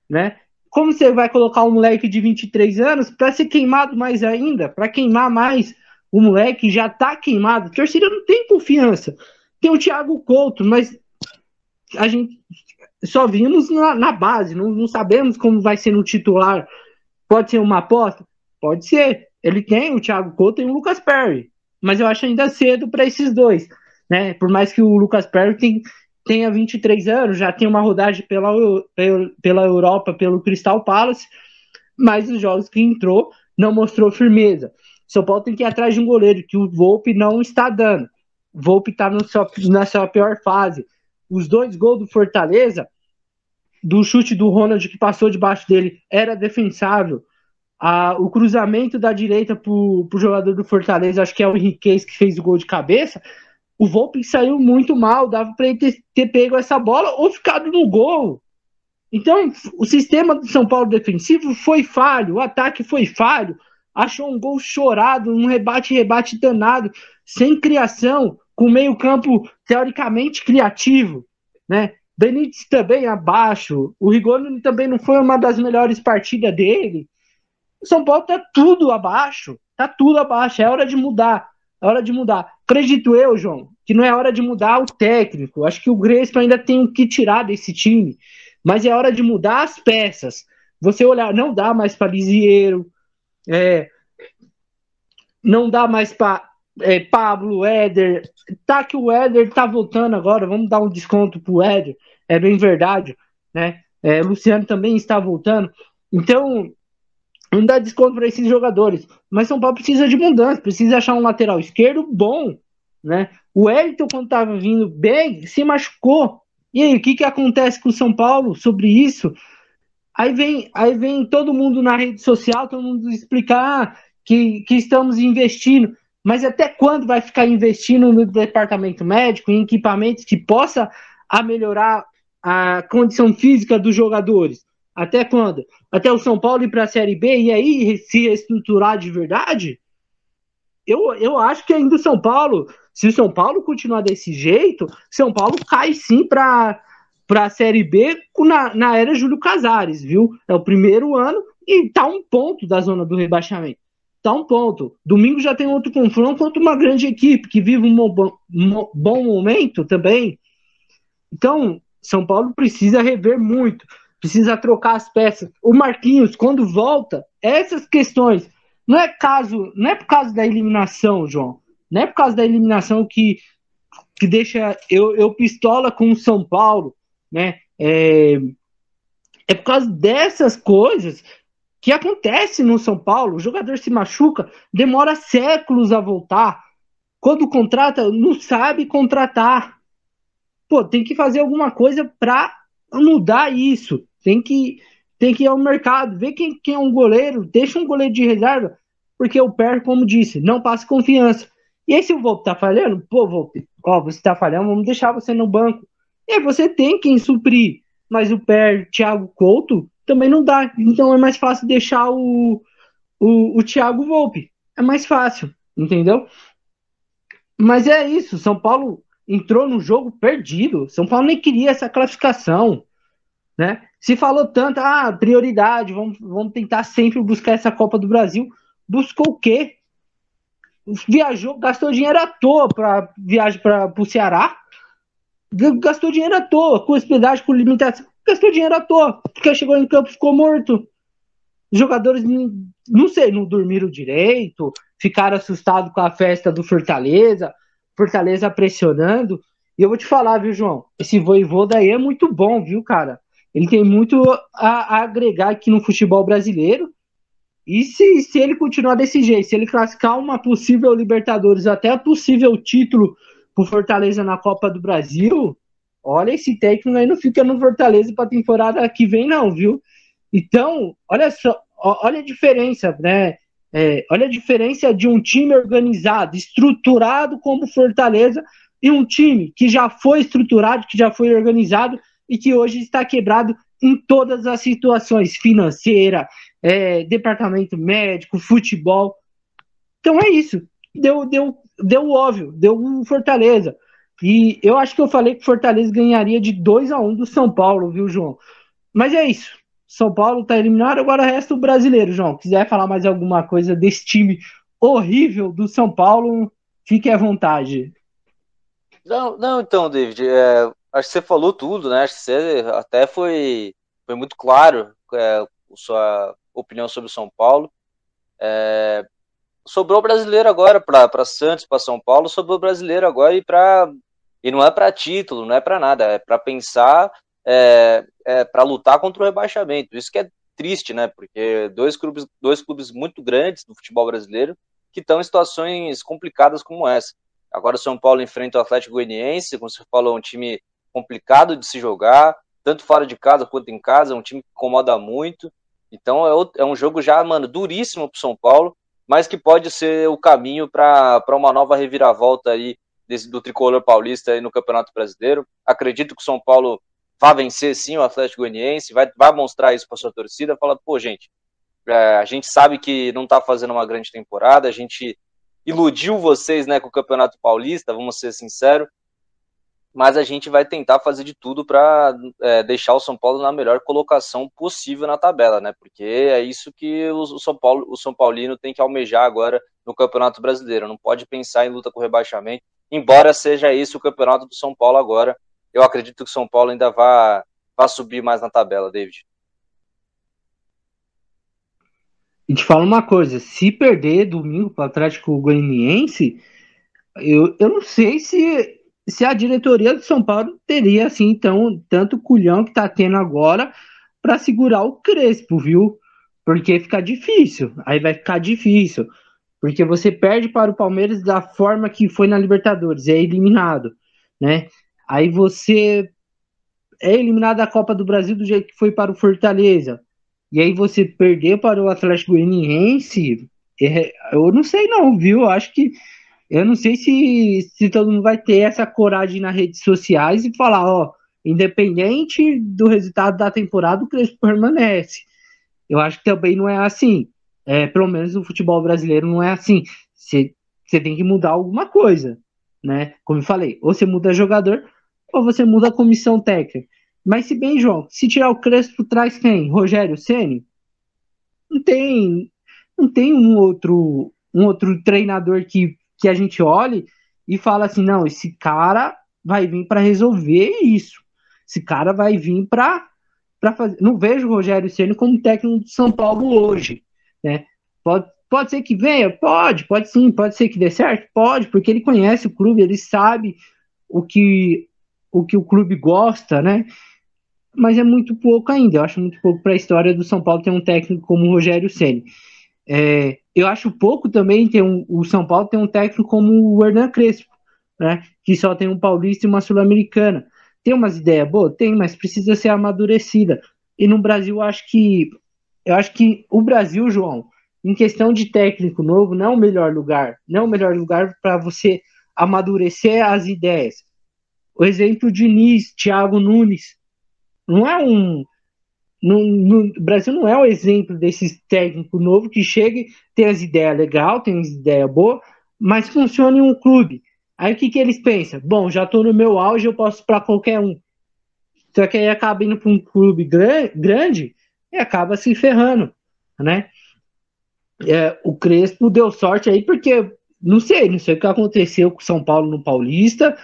Speaker 1: né? Como você vai colocar um moleque de 23 anos para ser queimado mais ainda, para queimar mais o moleque já tá queimado. A torcida não tem confiança. Tem o Thiago Couto, mas a gente só vimos na, na base, não, não, sabemos como vai ser no titular. Pode ser uma aposta? Pode ser. Ele tem o Thiago Couto e o Lucas Perry, mas eu acho ainda cedo para esses dois. Né? Por mais que o Lucas Perry tem, tenha 23 anos, já tem uma rodagem pela, pela Europa, pelo Crystal Palace, mas os jogos que entrou não mostrou firmeza. São Paulo tem que ir atrás de um goleiro que o Volpe não está dando. O Volpe está na sua pior fase. Os dois gols do Fortaleza do chute do Ronald que passou debaixo dele era defensável. Ah, o cruzamento da direita para o jogador do Fortaleza, acho que é o Henriquez que fez o gol de cabeça. O Volpe saiu muito mal, dava para ele ter, ter pego essa bola ou ficado no gol. Então, o sistema do São Paulo defensivo foi falho, o ataque foi falho, achou um gol chorado, um rebate-rebate danado, sem criação, com meio-campo teoricamente criativo, né? Benítez também abaixo. O Rigoni também não foi uma das melhores partidas dele. O São Paulo tá tudo abaixo. Tá tudo abaixo. É hora de mudar. É hora de mudar. Acredito eu, João, que não é hora de mudar o técnico. Acho que o Grespo ainda tem o que tirar desse time. Mas é hora de mudar as peças. Você olhar, não dá mais para Lisieiro. É, não dá mais para é, Pablo, Éder. Tá que o Éder tá voltando agora, vamos dar um desconto pro Éder. É bem verdade, né? É, Luciano também está voltando. Então, não dá desconto para esses jogadores. Mas São Paulo precisa de mudança, precisa achar um lateral esquerdo bom, né? O Elton, quando estava vindo bem, se machucou. E aí, o que, que acontece com o São Paulo sobre isso? Aí vem, aí vem todo mundo na rede social, todo mundo explicar que, que estamos investindo. Mas até quando vai ficar investindo no departamento médico, em equipamentos que possa a melhorar a condição física dos jogadores? Até quando? Até o São Paulo ir para a Série B e aí se reestruturar de verdade? Eu, eu acho que ainda o São Paulo, se o São Paulo continuar desse jeito, São Paulo cai sim para a Série B na, na era Júlio Casares, viu? É o primeiro ano e tá um ponto da zona do rebaixamento tá um ponto. Domingo já tem outro confronto contra uma grande equipe que vive um bom, um bom momento também. Então, São Paulo precisa rever muito, precisa trocar as peças. O Marquinhos, quando volta, essas questões não é caso, não é por causa da eliminação, João. Não é por causa da eliminação que, que deixa eu, eu pistola com o São Paulo, né? É, é por causa dessas coisas que acontece no São Paulo. O jogador se machuca, demora séculos a voltar. Quando contrata, não sabe contratar. Pô, tem que fazer alguma coisa para mudar isso. Tem que, tem que ir ao mercado, ver quem, quem é um goleiro, deixa um goleiro de reserva, porque o Per, como disse, não passa confiança. E aí, se o Volpe tá falhando, pô, Volpe, ó, você tá falhando, vamos deixar você no banco. E aí você tem quem suprir. Mas o Per, Thiago Couto, também não dá. Então é mais fácil deixar o, o, o Thiago Volpe. É mais fácil, entendeu? Mas é isso, São Paulo entrou no jogo perdido. São Paulo nem queria essa classificação, né? Se falou tanto, ah, prioridade, vamos, vamos tentar sempre buscar essa Copa do Brasil. Buscou o quê? Viajou, gastou dinheiro à toa para viagem para o Ceará. Gastou dinheiro à toa, com hospedagem, com limitação. Gastou dinheiro à toa, porque chegou em campo ficou morto. Os jogadores, não sei, não dormiram direito, ficaram assustados com a festa do Fortaleza, Fortaleza pressionando. E eu vou te falar, viu, João? Esse voivoda aí é muito bom, viu, cara? Ele tem muito a, agregar aqui no futebol brasileiro. E se, se ele continuar desse jeito, se ele classificar uma possível Libertadores, até possível título pro Fortaleza na Copa do Brasil, olha, esse técnico aí não fica no Fortaleza pra temporada que vem, não, viu? Então, olha só, olha a diferença, né? É, olha a diferença de um time organizado, estruturado como Fortaleza, e um time que já foi estruturado, que já foi organizado e que hoje está quebrado em todas as situações financeira, é, departamento médico, futebol. Então é isso. Deu, deu, deu óbvio, deu um Fortaleza. E eu acho que eu falei que Fortaleza ganharia de 2 a 1 um do São Paulo, viu, João? Mas é isso. São Paulo está eliminado, agora resta o brasileiro, João. Quiser falar mais alguma coisa desse time horrível do São Paulo, fique à vontade.
Speaker 2: Não, não então, David, é, acho que você falou tudo, né? Acho que você até foi, foi muito claro é, sua opinião sobre o São Paulo. É, sobrou brasileiro agora para Santos, para São Paulo, sobrou brasileiro agora e para e não é para título, não é para nada, é para pensar é, é, para lutar contra o rebaixamento. Isso que é triste, né? Porque dois clubes, dois clubes muito grandes do futebol brasileiro que estão em situações complicadas como essa. Agora o São Paulo enfrenta o Atlético Goianiense, como você falou, um time complicado de se jogar, tanto fora de casa quanto em casa, é um time que incomoda muito. Então é, é um jogo já, mano, duríssimo para o São Paulo, mas que pode ser o caminho para uma nova reviravolta aí desse, do tricolor paulista aí no Campeonato Brasileiro. Acredito que o São Paulo vai vencer sim o Atlético Goianiense, vai, vai mostrar isso para sua torcida, fala, pô, gente, é, a gente sabe que não está fazendo uma grande temporada, a gente iludiu vocês né, com o Campeonato Paulista, vamos ser sinceros, mas a gente vai tentar fazer de tudo para é, deixar o São Paulo na melhor colocação possível na tabela, né? Porque é isso que o São Paulo, o São Paulino tem que almejar agora no Campeonato Brasileiro. Não pode pensar em luta com rebaixamento, embora seja isso o Campeonato do São Paulo agora eu acredito que o São Paulo ainda vai, vai subir mais na tabela, David.
Speaker 1: E te falo uma coisa, se perder domingo para o Atlético Goianiense, eu, eu não sei se, se a diretoria do São Paulo teria assim então tanto culhão que está tendo agora para segurar o Crespo, viu? Porque fica difícil, aí vai ficar difícil, porque você perde para o Palmeiras da forma que foi na Libertadores, é eliminado, né? Aí você é eliminado da Copa do Brasil do jeito que foi para o Fortaleza. E aí você perder para o Atlético Goianiense, é, eu não sei não, viu? Eu acho que eu não sei se, se todo mundo vai ter essa coragem nas redes sociais e falar, ó, independente do resultado da temporada, o Crespo permanece. Eu acho que também não é assim. É, pelo menos no futebol brasileiro não é assim. Você tem que mudar alguma coisa, né? Como eu falei, ou você muda jogador, ou você muda a comissão técnica. Mas se bem, João, se tirar o Crespo, traz quem? Rogério Ceni? Não tem, não tem um outro, um outro treinador que, que a gente olhe e fala assim, não, esse cara vai vir para resolver isso. Esse cara vai vir para para fazer. Não vejo o Rogério Ceni como técnico do São Paulo hoje, né? Pode, pode ser que venha, pode, pode sim, pode ser que dê certo, pode, porque ele conhece o clube, ele sabe o que o que o clube gosta, né? Mas é muito pouco ainda. Eu acho muito pouco para a história do São Paulo ter um técnico como o Rogério Ceni. É, eu acho pouco também ter um, o São Paulo ter um técnico como o Hernan Crespo, né? Que só tem um paulista e uma sul-americana. Tem umas ideias boas, tem, mas precisa ser amadurecida. E no Brasil, eu acho que eu acho que o Brasil, João, em questão de técnico novo, não é o melhor lugar, não é o melhor lugar para você amadurecer as ideias. O exemplo de Nis, Thiago Nunes, não é um No, no, o Brasil não é o exemplo desse técnico novo que chega, tem as ideias legais, tem as ideias boas, mas funciona em um clube. Aí o que, que eles pensam? Bom, já estou no meu auge, eu posso para qualquer um. Só que aí acaba indo para um clube grande e acaba se ferrando, né? É, o Crespo deu sorte aí porque não sei, não sei o que aconteceu com o São Paulo no Paulista.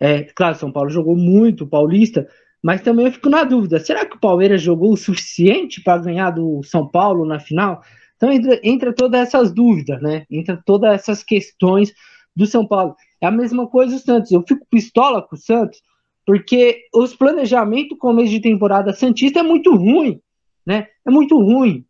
Speaker 1: É, claro, São Paulo jogou muito Paulista, mas também eu fico na dúvida: será que o Palmeiras jogou o suficiente para ganhar do São Paulo na final? Então entra, entra todas essas dúvidas, né? Entra todas essas questões do São Paulo. É a mesma coisa o Santos. Eu fico pistola com o Santos, porque os planejamentos começo de temporada Santista é muito ruim, né? É muito ruim.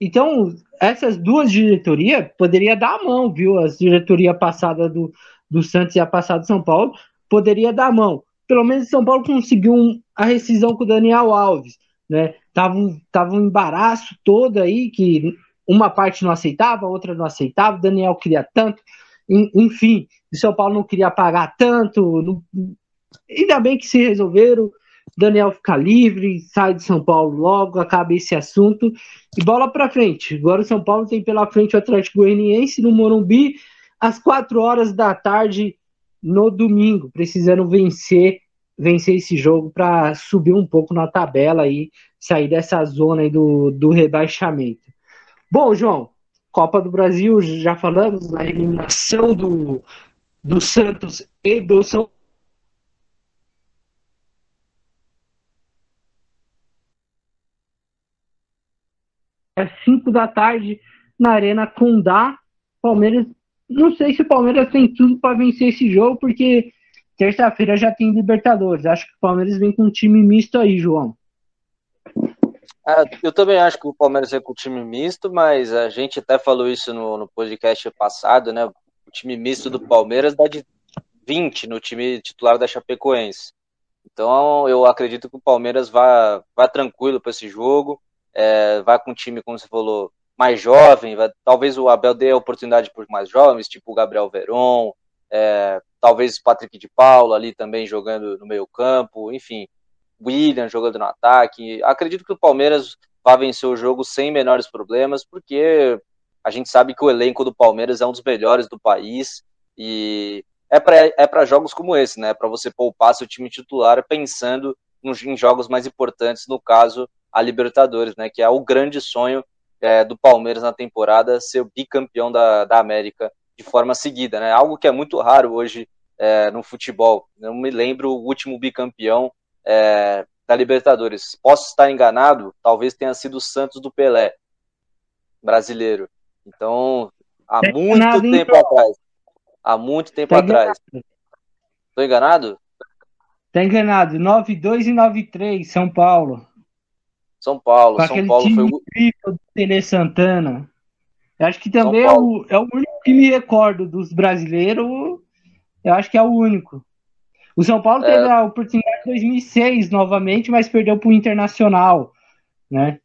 Speaker 1: Então, essas duas diretorias poderia dar a mão, viu? A diretoria passada do, do Santos e a passada do São Paulo poderia dar a mão. Pelo menos São Paulo conseguiu um, a rescisão com o Daniel Alves, né? Tava um, tava um embaraço todo aí que uma parte não aceitava, outra não aceitava, o Daniel queria tanto, enfim, o São Paulo não queria pagar tanto, não, ainda bem que se resolveram, Daniel fica livre, sai de São Paulo logo, acaba esse assunto e bola para frente. Agora o São Paulo tem pela frente o Atlético Goianiense no Morumbi às 4 horas da tarde no domingo, precisando vencer vencer esse jogo para subir um pouco na tabela e sair dessa zona do, do rebaixamento. Bom, João, Copa do Brasil, já falamos na eliminação do, do Santos e do São às 5 da tarde na Arena Condá. Palmeiras, não sei se o Palmeiras tem tudo para vencer esse jogo, porque terça-feira já tem Libertadores. Acho que o Palmeiras vem com um time misto aí, João.
Speaker 2: Ah, eu também acho que o Palmeiras vem com um time misto, mas a gente até falou isso no, no podcast passado, né? O time misto do Palmeiras dá de 20 no time titular da Chapecoense. Então eu acredito que o Palmeiras vai, vai tranquilo para esse jogo é, vai com um time, como você falou, mais jovem, talvez o Abel dê a oportunidade para mais jovens, tipo o Gabriel Veron, é, talvez o Patrick de Paula ali também jogando no meio campo, enfim, William jogando no ataque. Acredito que o Palmeiras vai vencer o jogo sem menores problemas, porque a gente sabe que o elenco do Palmeiras é um dos melhores do país e é para é jogos como esse, né? Para você poupar seu time titular pensando em jogos mais importantes, no caso, a Libertadores, né? Que é o grande sonho é, do Palmeiras na temporada, ser o bicampeão da, da América de forma seguida, né? Algo que é muito raro hoje é, no futebol. Não me lembro o último bicampeão é, da Libertadores. Posso estar enganado? Talvez tenha sido o Santos do Pelé, brasileiro. Então, há tá muito enganado, tempo hein, atrás. Há muito tempo tá atrás. Estou enganado?
Speaker 1: Tá enganado. 9-2 e 9-3, São Paulo.
Speaker 2: São Paulo. Com São Paulo foi
Speaker 1: o. do Tele Santana. Eu acho que também é o, é o único que me recordo dos brasileiros. Eu acho que é o único. O São Paulo é... teve a oportunidade em 2006 novamente, mas perdeu para o Internacional, né?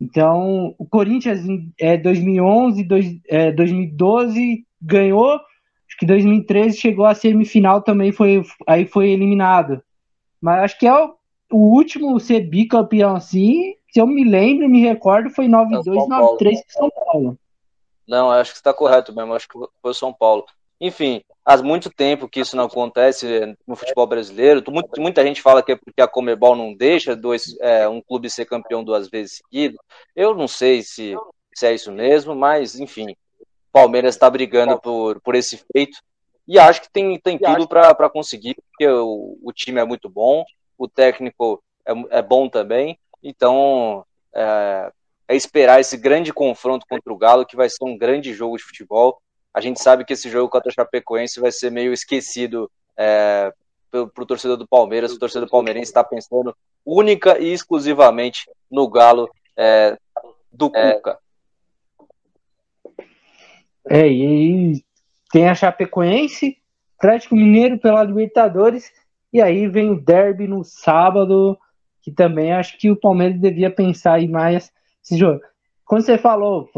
Speaker 1: Então, o Corinthians em é, 2011, dois, é, 2012 ganhou, acho que 2013 chegou à semifinal também foi aí foi eliminado. Mas acho que é o, o último ser bicampeão assim, se eu me lembro, me recordo, foi 9-2, 9-3 São Paulo.
Speaker 2: Não, acho que está correto mesmo, acho que foi São Paulo. Enfim, há muito tempo que isso não acontece no futebol brasileiro. Muita gente fala que é porque a Comebol não deixa dois, é, um clube ser campeão duas vezes seguido. Eu não sei se, se é isso mesmo, mas enfim, Palmeiras está brigando por, por esse feito e acho que tem, tem tudo para conseguir, porque o, o time é muito bom o técnico é, é bom também, então é, é, esperar esse grande confronto contra o Galo, que vai ser um grande jogo de futebol. A gente sabe que esse jogo contra o Chapecoense vai ser meio esquecido é, para o torcedor do Palmeiras. O torcedor palmeirense está pensando única e exclusivamente no Galo é, do é. Cuca.
Speaker 1: É, e tem a Chapecoense, Atlético Mineiro pela Libertadores e aí vem o derby no sábado, que também acho que o Palmeiras devia pensar aí mais esse jogo. Quando você falou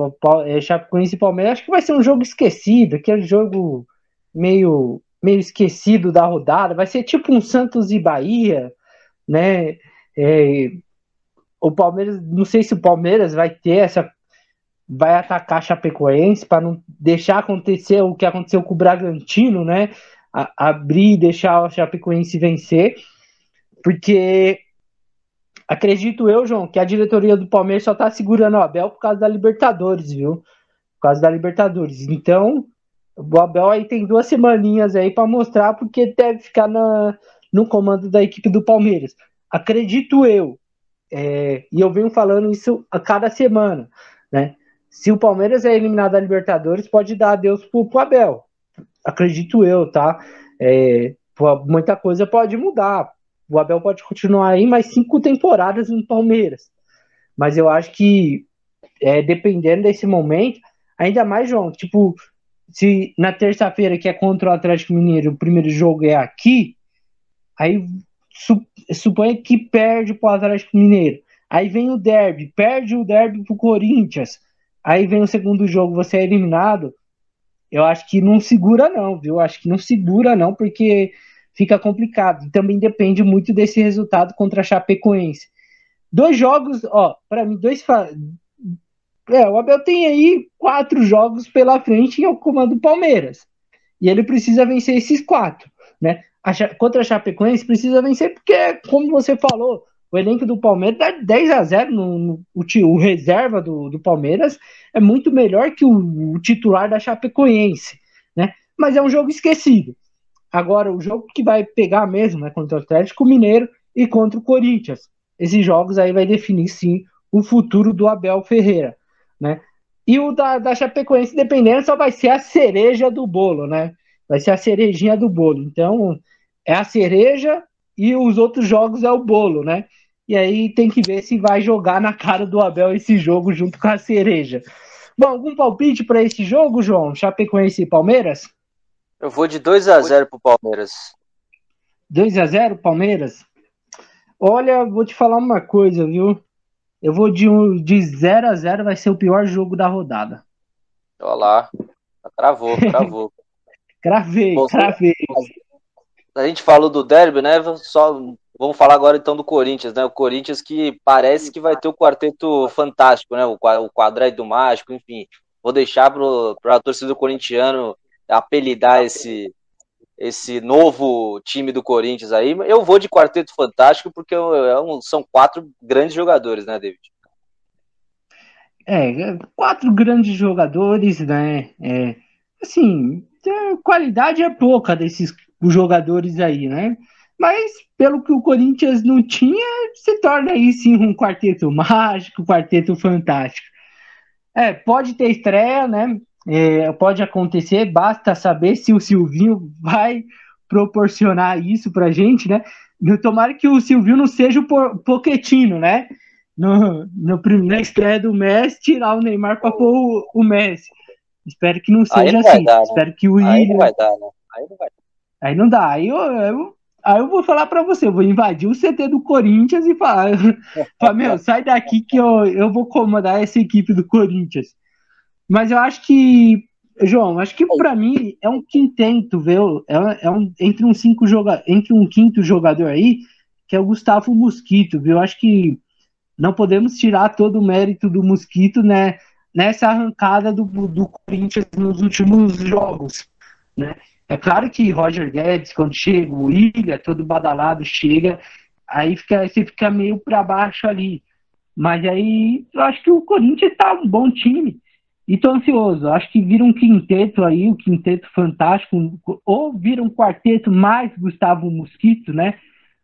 Speaker 1: é, Chapecoense e Palmeiras, acho que vai ser um jogo esquecido, aquele jogo meio, meio esquecido da rodada. Vai ser tipo um Santos e Bahia, né? É, o Palmeiras, não sei se o Palmeiras vai ter essa vai atacar a Chapecoense para não deixar acontecer o que aconteceu com o Bragantino, né? A, abrir e deixar a Chapecoense vencer, porque acredito eu, João, que a diretoria do Palmeiras só tá segurando o Abel por causa da Libertadores, viu? Por causa da Libertadores. Então, o Abel aí tem duas semaninhas aí para mostrar porque deve ficar na, no comando da equipe do Palmeiras. Acredito eu, é, e eu venho falando isso a cada semana, né? Se o Palmeiras é eliminado da Libertadores, pode dar adeus pro, pro Abel. Acredito eu, tá? É, muita coisa pode mudar. O Abel pode continuar aí mais cinco temporadas no Palmeiras. Mas eu acho que, é, dependendo desse momento, ainda mais, João, tipo, se na terça-feira, que é contra o Atlético Mineiro, o primeiro jogo é aqui, aí su, suponha que perde pro Atlético Mineiro. Aí vem o derby, perde o derby pro Corinthians aí vem o segundo jogo, você é eliminado, eu acho que não segura não, viu? Acho que não segura não, porque fica complicado. E também depende muito desse resultado contra a Chapecoense. Dois jogos, ó, para mim, dois. É, o Abel tem aí quatro jogos pela frente e é o comando do Palmeiras. E ele precisa vencer esses quatro, né? A, contra a Chapecoense precisa vencer porque, como você falou, o elenco do Palmeiras dá 10 a 0 no, no o, o, reserva do, do, Palmeiras é muito melhor que o, o, titular da Chapecoense, né? Mas é um jogo esquecido. Agora, o jogo que vai pegar mesmo é contra o Atlético Mineiro e contra o Corinthians. Esses jogos aí vai definir sim o futuro do Abel Ferreira, né? E o da, da Chapecoense, dependendo, só vai ser a cereja do bolo, né? Vai ser a cerejinha do bolo. Então, é a cereja e os outros jogos é o bolo, né? E aí tem que ver se vai jogar na cara do Abel esse jogo junto com a cereja. Bom, algum palpite para esse jogo, João? Chapecoense e Palmeiras?
Speaker 2: Eu vou de 2 a 0 pro Palmeiras.
Speaker 1: 2 a 0 Palmeiras? Olha, vou te falar uma coisa, viu? Eu vou de, um, de 0 a 0 vai ser o pior jogo da rodada.
Speaker 2: Olha lá. Travou, travou.
Speaker 1: cravei, Você, cravei.
Speaker 2: A gente falou do derby, né? Só Vamos falar agora então do Corinthians, né? O Corinthians que parece que vai ter o quarteto fantástico, né? O, quadrado mágico, enfim. Vou deixar para a torcida do corintiano apelidar esse, esse novo time do Corinthians aí. Eu vou de quarteto fantástico porque é são quatro grandes jogadores, né, David?
Speaker 1: É, quatro grandes jogadores, né? É, assim, a qualidade é pouca desses jogadores aí, né? Mas pelo que o Corinthians não tinha, se torna aí sim um quarteto mágico, um quarteto fantástico. É, pode ter estreia, né? É, pode acontecer, basta saber se o Silvinho vai proporcionar isso pra gente, né? Tomara que o Silvinho não seja o Poquetino, né? No, no, na estreia do Messi, tirar o Neymar para pôr o, o, Messi. Espero que não seja não assim. Dar, né? Espero que o
Speaker 2: Aí não vai dar, né? Aí não vai.
Speaker 1: Aí não dá. Aí eu, eu Aí eu vou falar para você, eu vou invadir o CT do Corinthians e falar, falar meu, sai daqui que eu, eu vou comandar essa equipe do Corinthians. Mas eu acho que, João, acho que para mim é um quinteto, viu? É, é um, entre, um cinco joga, entre um quinto jogador aí, que é o Gustavo Mosquito, viu? Eu acho que não podemos tirar todo o mérito do Mosquito, né? Nessa arrancada do, do Corinthians nos últimos jogos, né? É claro que Roger Guedes, quando chega, o Ilha, todo badalado, chega, aí fica, você fica meio para baixo ali. Mas aí eu acho que o Corinthians está um bom time. E tô ansioso. Acho que vira um quinteto aí, um quinteto fantástico. Ou vira um quarteto mais Gustavo Mosquito, né?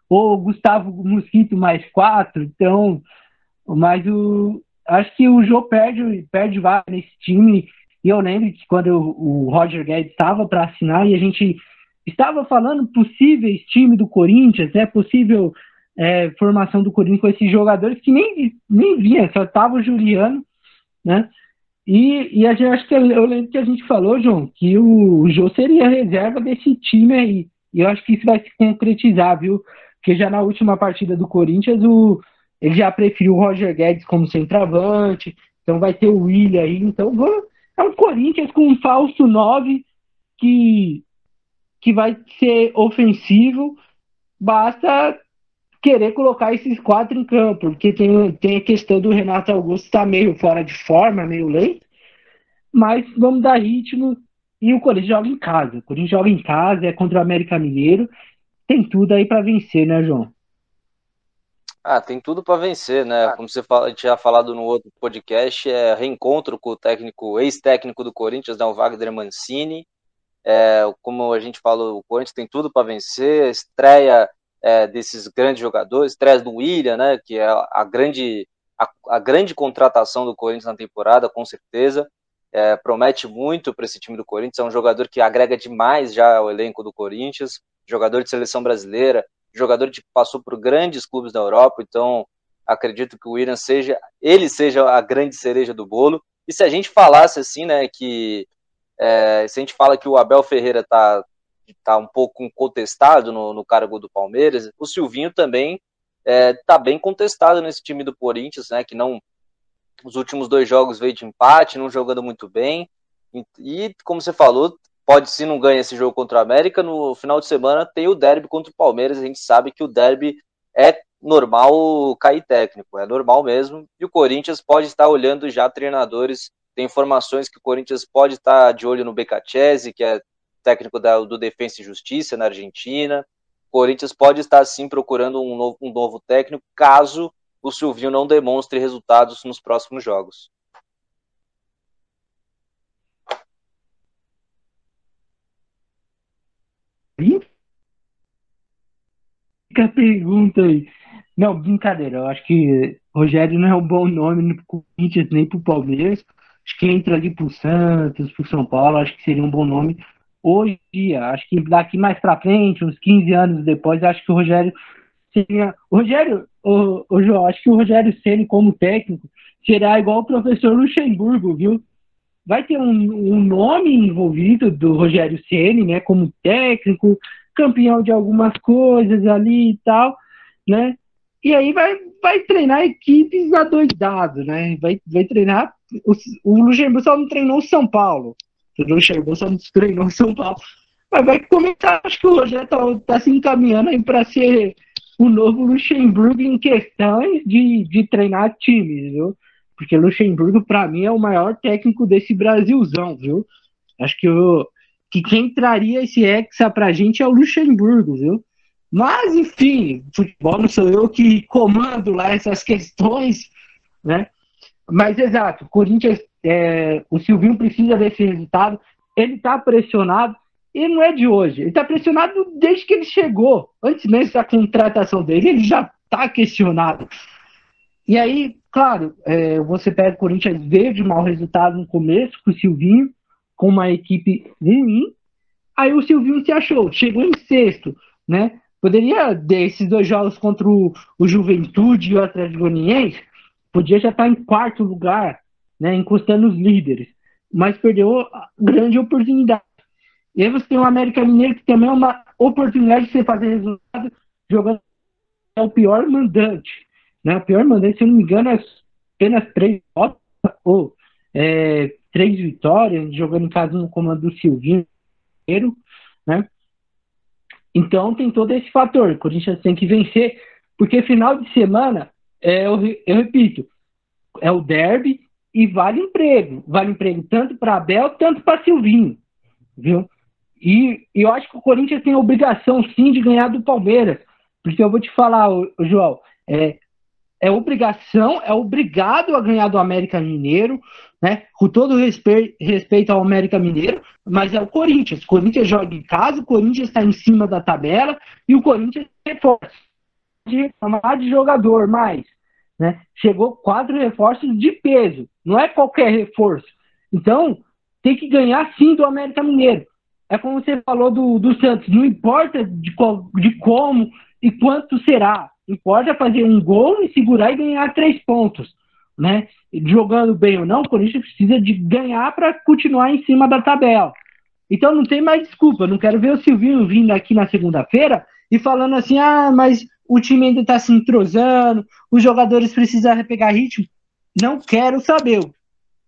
Speaker 1: Ou Gustavo Mosquito mais quatro. Então, mas o, acho que o Jô perde, perde vários nesse time. E eu lembro que quando o Roger Guedes estava para assinar e a gente estava falando possíveis time do Corinthians, né? Possível é, formação do Corinthians com esses jogadores que nem, nem vinha, só tava o Juliano, né? E, e a gente, acho que eu, lembro que a gente falou, João, que o, o Jô seria reserva desse time aí. E eu acho que isso vai se concretizar, viu? Porque já na última partida do Corinthians, o, ele já preferiu o Roger Guedes como centroavante, então vai ter o William aí, então vamos é um Corinthians com um falso 9 que, que vai ser ofensivo. Basta querer colocar esses quatro em campo, porque tem, tem a questão do Renato Augusto estar tá meio fora de forma, meio lento, mas vamos dar ritmo e o Corinthians joga em casa. O Corinthians joga em casa, é contra o América Mineiro, tem tudo aí para vencer, né, João?
Speaker 2: Ah, tem tudo para vencer, né? Como você fala, tinha falado no outro podcast, é reencontro com o técnico, ex-técnico do Corinthians, né, o Wagner Mancini. É, como a gente falou, o Corinthians tem tudo para vencer, estreia é, desses grandes jogadores, estreia do William, né? Que é a grande, a, a grande contratação do Corinthians na temporada, com certeza. É, promete muito para esse time do Corinthians, é um jogador que agrega demais já ao elenco do Corinthians, jogador de seleção brasileira, jogador que passou por grandes clubes da Europa, então acredito que o William seja, ele seja a grande cereja do bolo. E se a gente falasse assim, né, que é, se a gente fala que o Abel Ferreira tá, tá um pouco contestado no, no cargo do Palmeiras, o Silvinho também é, tá bem contestado nesse time do Corinthians, né, que não os últimos dois jogos veio de empate, não jogando muito bem. E, e como você falou, pode se não ganha esse jogo contra o América, no final de semana tem o derby contra o Palmeiras, a gente sabe que o derby é normal cair técnico, é normal mesmo, e o Corinthians pode estar olhando já treinadores, tem informações que o Corinthians pode estar de olho no Becachese, que é técnico da, do Defensa e Justiça na Argentina, o Corinthians pode estar sim procurando um novo, um novo técnico, caso o Silvinho não demonstre resultados nos próximos jogos.
Speaker 1: Fica a pergunta aí. Não, brincadeira. Eu acho que Rogério não é um bom nome pro Corinthians nem pro Palmeiras. Acho que entra ali pro Santos, pro São Paulo, acho que seria um bom nome hoje. Acho que daqui mais pra frente, uns 15 anos depois, acho que o Rogério seria. O Rogério, o, o João, acho que o Rogério Ceni como técnico será igual o professor Luxemburgo, viu? Vai ter um, um nome envolvido do Rogério Ceni, né, como técnico, campeão de algumas coisas ali e tal, né? E aí vai, vai treinar equipes adoidadas, né? Vai, vai treinar. O, o Luxemburgo só não treinou São Paulo. O Luxemburgo só não treinou São Paulo. Mas vai começar, acho que o Rogério tá, tá se encaminhando aí para ser o novo Luxemburgo em questões de, de treinar times, viu? Porque Luxemburgo, para mim, é o maior técnico desse Brasilzão, viu? Acho que, eu, que quem traria esse Hexa pra gente é o Luxemburgo, viu? Mas, enfim, futebol não sou eu que comando lá essas questões, né? Mas, exato, Corinthians, é, o Silvinho precisa desse resultado, ele tá pressionado, e não é de hoje, ele tá pressionado desde que ele chegou, antes mesmo da contratação dele, ele já tá questionado. E aí, claro, é, você pega o Corinthians veio de mau resultado no começo com o Silvinho, com uma equipe ruim. Aí o Silvinho se achou, chegou em sexto, né? Poderia, desses dois jogos contra o, o Juventude e o Atlético Goianiense, podia já estar em quarto lugar, né? Encostando os líderes. Mas perdeu grande oportunidade. E aí você tem o América Mineiro, que também é uma oportunidade de você fazer resultado jogando é o pior mandante. Né? Pior mandante, se eu não me engano, é apenas três ou é, três vitórias, jogando em casa no comando do Silvinho, né? Então tem todo esse fator. O Corinthians tem que vencer, porque final de semana, é, eu, eu repito, é o derby e vale emprego. Vale emprego tanto para Abel, tanto para Silvinho, viu? E, e, eu acho que o Corinthians tem a obrigação, sim, de ganhar do Palmeiras. Porque eu vou te falar, João, é, é obrigação, é obrigado a ganhar do América Mineiro, né? Com todo respeito, respeito ao América Mineiro, mas é o Corinthians. O Corinthians joga em casa, o Corinthians está em cima da tabela e o Corinthians reforça de reclamar de jogador mais. Né? Chegou quatro reforços de peso, não é qualquer reforço. Então, tem que ganhar sim do América Mineiro. É como você falou do, do Santos, não importa de, qual, de como e quanto será, Importa fazer um gol e segurar e ganhar três pontos. Né? Jogando bem ou não, o Corinthians precisa de ganhar para continuar em cima da tabela. Então não tem mais desculpa. Não quero ver o Silvinho vindo aqui na segunda-feira e falando assim: ah, mas o time ainda está se entrosando, os jogadores precisam pegar ritmo. Não quero saber.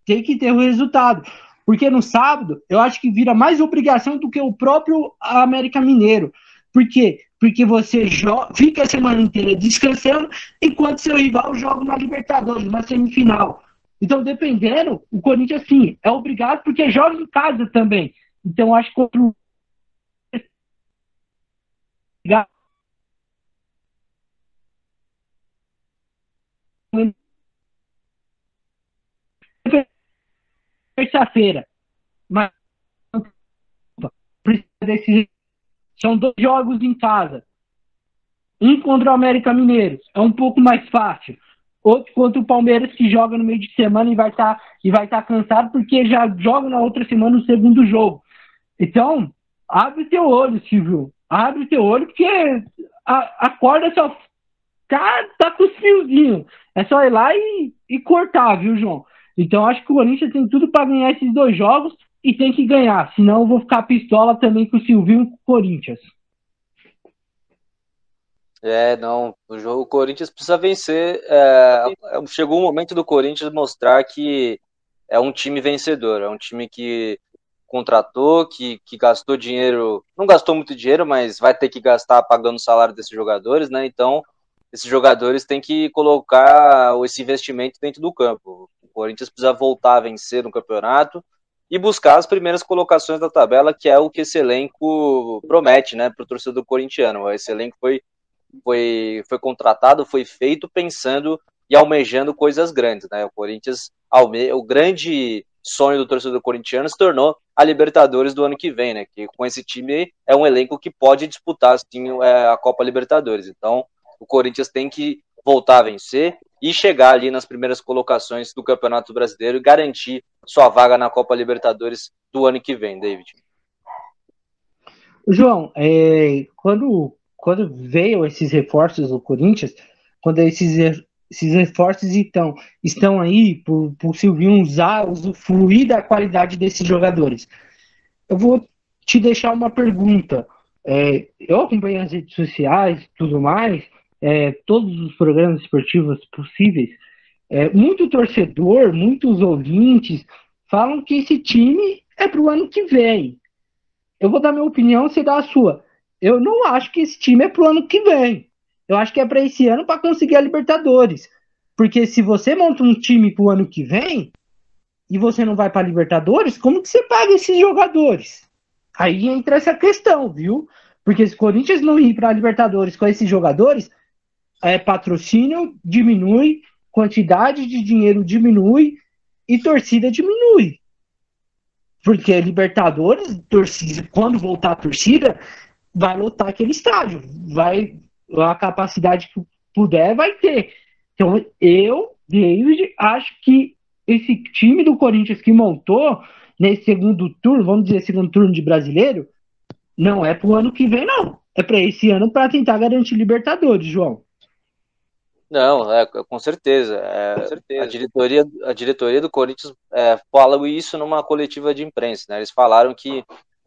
Speaker 1: Tem que ter o resultado. Porque no sábado, eu acho que vira mais obrigação do que o próprio América Mineiro. Porque porque você fica a semana inteira descansando, enquanto seu rival joga na Libertadores, na semifinal. Então, dependendo, o Corinthians, sim, é obrigado, porque joga em casa também. Então, acho que o terça-feira. Mas são dois jogos em casa. Um contra o América Mineiro é um pouco mais fácil. Outro contra o Palmeiras que joga no meio de semana e vai estar tá, e vai tá cansado porque já joga na outra semana o segundo jogo. Então, abre teu olho, Silvio. Abre teu olho porque a, a corda só tá, tá com os fiozinhos. É só ir lá e, e cortar, viu, João? Então acho que o Corinthians tem tudo para ganhar esses dois jogos e tem que ganhar. Senão eu vou ficar pistola também com o Silvio e com o Corinthians.
Speaker 2: É, não. O jogo o Corinthians precisa vencer. É, chegou o momento do Corinthians mostrar que é um time vencedor, é um time que contratou, que, que gastou dinheiro, não gastou muito dinheiro, mas vai ter que gastar pagando o salário desses jogadores, né? Então, esses jogadores têm que colocar esse investimento dentro do campo. O Corinthians precisa voltar a vencer no campeonato e buscar as primeiras colocações da tabela, que é o que esse elenco promete, né, para o torcedor corintiano. Esse elenco foi, foi, foi contratado, foi feito pensando e almejando coisas grandes, né? O Corinthians, o grande sonho do torcedor corintiano se tornou a Libertadores do ano que vem, né? Que com esse time é um elenco que pode disputar assim, a Copa Libertadores. Então, o Corinthians tem que voltar a vencer e chegar ali nas primeiras colocações do Campeonato Brasileiro e garantir sua vaga na Copa Libertadores do ano que vem, David.
Speaker 1: João, é, quando, quando veio esses reforços do Corinthians, quando esses, esses reforços então estão aí por, por Silvinho usar, usufruir da qualidade desses jogadores, eu vou te deixar uma pergunta. É, eu acompanho as redes sociais tudo mais, é, todos os programas esportivos possíveis, é, muito torcedor, muitos ouvintes falam que esse time é para o ano que vem. Eu vou dar minha opinião, você dá a sua. Eu não acho que esse time é para o ano que vem. Eu acho que é para esse ano para conseguir a Libertadores. Porque se você monta um time para o ano que vem e você não vai para a Libertadores, como que você paga esses jogadores? Aí entra essa questão, viu? Porque se o Corinthians não ir para a Libertadores com esses jogadores, é, patrocínio diminui, quantidade de dinheiro diminui e torcida diminui. Porque Libertadores, torcida, quando voltar a torcida, vai lotar aquele estádio. Vai, a capacidade que puder, vai ter. Então, eu, David, acho que esse time do Corinthians que montou nesse segundo turno, vamos dizer, segundo turno de brasileiro, não é pro ano que vem, não. É para esse ano para tentar garantir Libertadores, João.
Speaker 2: Não, é, com certeza. É, com certeza. A, diretoria, a diretoria do Corinthians é, fala isso numa coletiva de imprensa. Né? Eles falaram que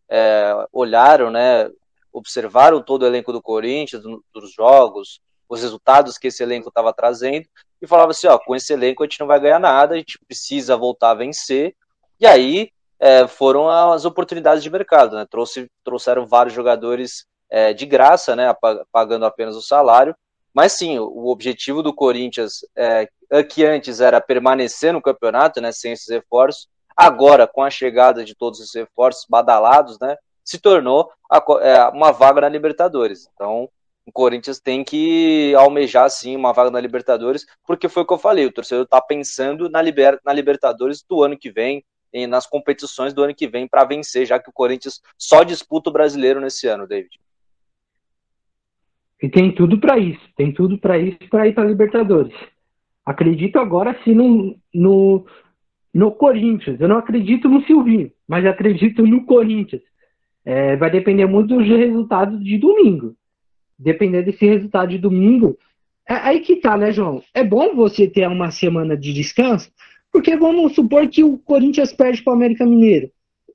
Speaker 2: é, olharam, né, observaram todo o elenco do Corinthians, do, dos jogos, os resultados que esse elenco estava trazendo, e falavam assim: ó, com esse elenco a gente não vai ganhar nada, a gente precisa voltar a vencer. E aí é, foram as oportunidades de mercado. Né? Trouxe, trouxeram vários jogadores é, de graça, né, pagando apenas o salário mas sim, o objetivo do Corinthians, é, que antes era permanecer no campeonato, né, sem esses reforços, agora com a chegada de todos esses reforços badalados, né, se tornou a, é, uma vaga na Libertadores. Então, o Corinthians tem que almejar sim uma vaga na Libertadores, porque foi o que eu falei, o torcedor está pensando na, liber, na Libertadores do ano que vem, nas competições do ano que vem para vencer, já que o Corinthians só disputa o brasileiro nesse ano, David.
Speaker 1: E tem tudo para isso, tem tudo para isso para ir para Libertadores. Acredito agora sim no, no, no, Corinthians. Eu não acredito no Silvinho, mas acredito no Corinthians. É, vai depender muito dos resultados de domingo. Dependendo desse resultado de domingo, é aí que tá, né, João? É bom você ter uma semana de descanso, porque vamos supor que o Corinthians perde para o América Mineiro.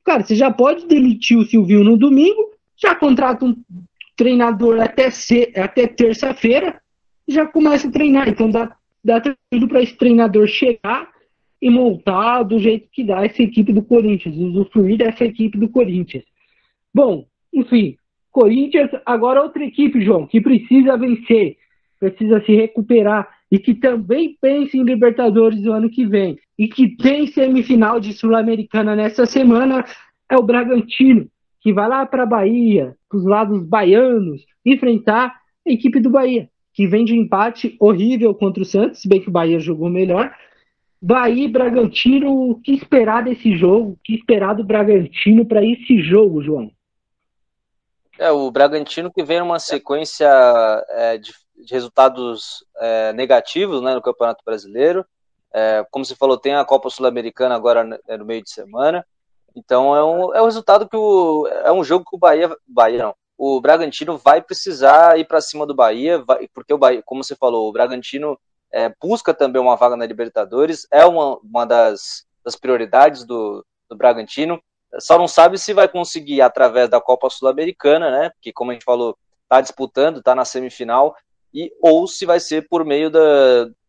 Speaker 1: Cara, você já pode demitir o Silvinho no domingo, já contrata um treinador até, até terça-feira já começa a treinar. Então dá, dá tudo para esse treinador chegar e montar do jeito que dá essa equipe do Corinthians, usufruir dessa equipe do Corinthians. Bom, enfim, Corinthians, agora outra equipe, João, que precisa vencer, precisa se recuperar e que também pensa em Libertadores do ano que vem e que tem semifinal de Sul-Americana nessa semana é o Bragantino, que vai lá para a Bahia, para os lados baianos, enfrentar a equipe do Bahia, que vem de empate horrível contra o Santos, se bem que o Bahia jogou melhor. Bahia e Bragantino, o que esperar desse jogo? O que esperar do Bragantino para esse jogo, João?
Speaker 2: É, o Bragantino que vem numa sequência é, de, de, resultados é, negativos né, no Campeonato Brasileiro. É, como você falou, tem a Copa Sul-Americana agora no meio de semana. Então é um, é um resultado que o, é um jogo que o Bahia, Bahia não, o Bragantino vai precisar ir para cima do Bahia, vai, porque o Bahia, como você falou, o Bragantino é, busca também uma vaga na Libertadores, é uma, uma das, das prioridades do, do Bragantino. Só não sabe se vai conseguir através da Copa Sul-Americana, né? Porque como a gente falou, está disputando, está na semifinal, e ou se vai ser por meio da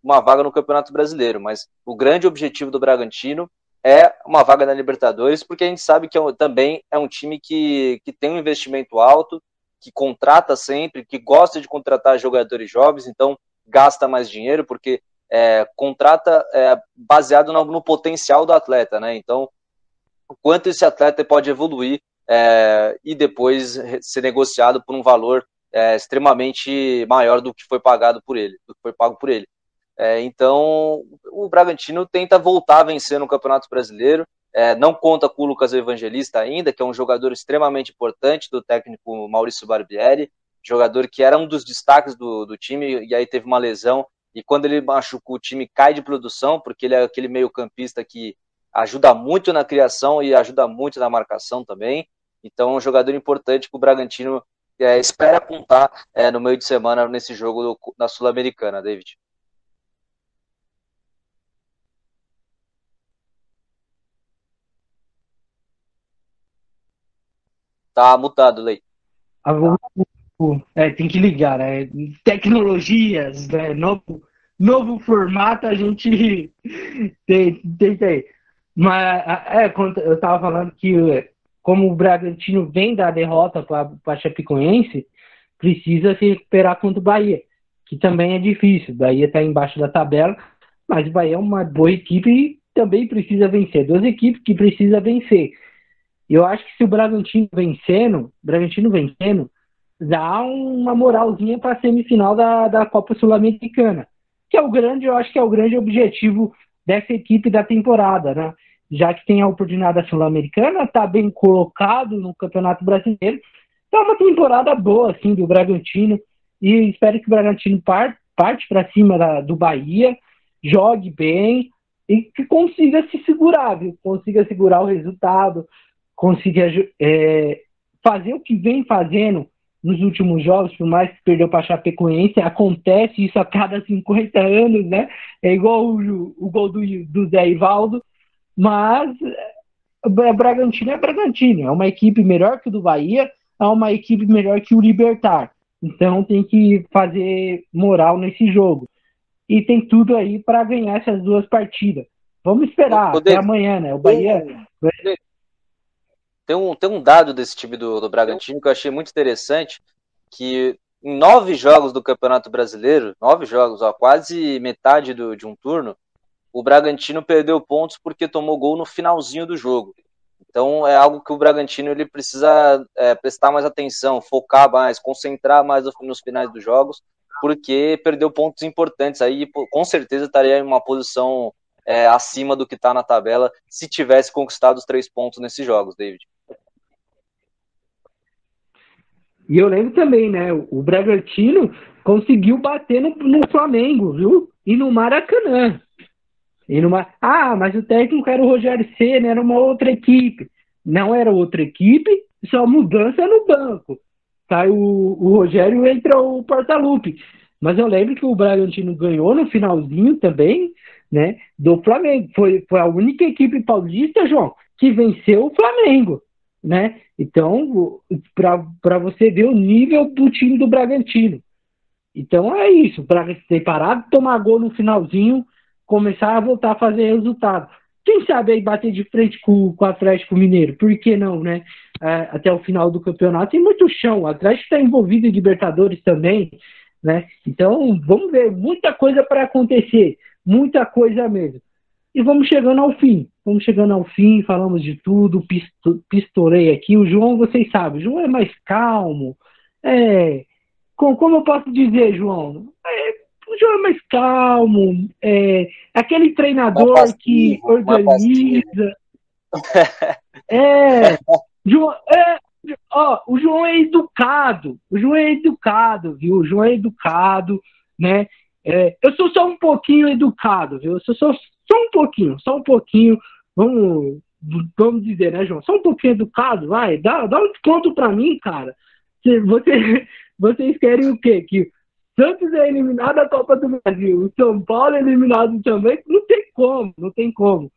Speaker 2: uma vaga no Campeonato Brasileiro. Mas o grande objetivo do Bragantino é uma vaga na Libertadores, porque a gente sabe que é também é um time que, que tem um investimento alto, que contrata sempre, que gosta de contratar jogadores jovens, então gasta mais dinheiro, porque é, contrata é, baseado no, no, potencial do atleta, né? Então, o quanto esse atleta pode evoluir é, e depois ser negociado por um valor é, extremamente maior do que foi pagado por ele, do que foi pago por ele. É, então, o Bragantino tenta voltar a vencer no Campeonato Brasileiro. É, não conta com o Lucas Evangelista ainda, que é um jogador extremamente importante do técnico Maurício Barbieri, jogador que era um dos destaques do, do time e aí teve uma lesão. E quando ele machucou, o time cai de produção, porque ele é aquele meio-campista que ajuda muito na criação e ajuda muito na marcação também. Então, é um jogador importante que o Bragantino é, espera apontar é, no meio de semana nesse jogo do, na Sul-Americana, David. Tá mutado, Lei.
Speaker 1: É, tem que ligar, né? Tecnologias, né? Novo, novo formato a gente tem, tem. Mas, é, eu tava falando que como o Bragantino vem da derrota para a Chapecoense, precisa se recuperar contra o Bahia, que também é difícil. O Bahia está embaixo da tabela, mas o Bahia é uma boa equipe e também precisa vencer. Duas equipes que precisa vencer. Eu acho que se o Bragantino vencendo, Bragantino vencendo, dá uma moralzinha para a semifinal da, da Copa Sul-Americana. Que é o grande, eu acho que é o grande objetivo dessa equipe da temporada, né? Já que tem a oportunidade da Sul-Americana, está bem colocado no Campeonato Brasileiro. É uma temporada boa, assim, do Bragantino. E espero que o Bragantino parte, parte para cima da, do Bahia, jogue bem e que consiga se segurar, viu? Consiga segurar o resultado, consiga é, fazer o que vem fazendo nos últimos jogos, por mais que perdeu para a Chapecoense, acontece isso a cada 50 anos, né? É igual o, o gol do, do Zé Ivaldo, mas é, Bragantino é Bragantino, é uma equipe melhor que o do Bahia, é uma equipe melhor que o Libertar. Então tem que fazer moral nesse jogo. E tem tudo aí para ganhar essas duas partidas. Vamos esperar até amanhã, né? O Bahia.
Speaker 2: Tem um, tem um dado desse time do, do Bragantino que eu achei muito interessante, que em nove jogos do Campeonato Brasileiro, nove jogos, ó, quase metade do, de um turno, o Bragantino perdeu pontos porque tomou gol no finalzinho do jogo. Então é algo que o Bragantino ele precisa é, prestar mais atenção, focar mais, concentrar mais nos finais dos jogos, porque perdeu pontos importantes. Aí com certeza estaria em uma posição é, acima do que está na tabela se tivesse conquistado os três pontos nesses jogos, David.
Speaker 1: E eu lembro também, né? O Bragantino conseguiu bater no, no Flamengo, viu? E no Maracanã. E numa... Ah, mas o técnico era o Rogério Senna, era uma outra equipe. Não era outra equipe, só mudança no banco. Sai o, o Rogério entra o Portalupe. Mas eu lembro que o Bragantino ganhou no finalzinho também, né? Do Flamengo. Foi, foi a única equipe paulista, João, que venceu o Flamengo né? Então, para você ver o nível do time do Bragantino. Então é isso, para ter parado de tomar gol no finalzinho, começar a voltar a fazer resultado. Quem sabe aí bater de frente com, com o Atlético Mineiro? Por que não, né? é, até o final do campeonato. Tem muito chão. O Atlético está envolvido em Libertadores também, né? Então, vamos ver. Muita coisa para acontecer. Muita coisa mesmo. E vamos chegando ao fim. Vamos chegando ao fim, falamos de tudo, pistolei aqui. O João, vocês sabem, o João é mais calmo. É, como eu posso dizer, João? É, o João é mais calmo. É, aquele treinador passivo, que organiza. É, João, é, ó, o João é educado. O João é educado, viu? O João é educado, né? É, eu sou só um pouquinho educado, viu? Eu sou só, só um pouquinho, só um pouquinho. Vamos, vamos dizer, né, João? Só um pouquinho educado, vai. Dá, dá um desconto pra mim, cara. Você, vocês querem o quê? Que Santos é eliminado da Copa do Brasil, o São Paulo é eliminado também. Não tem como, não tem como.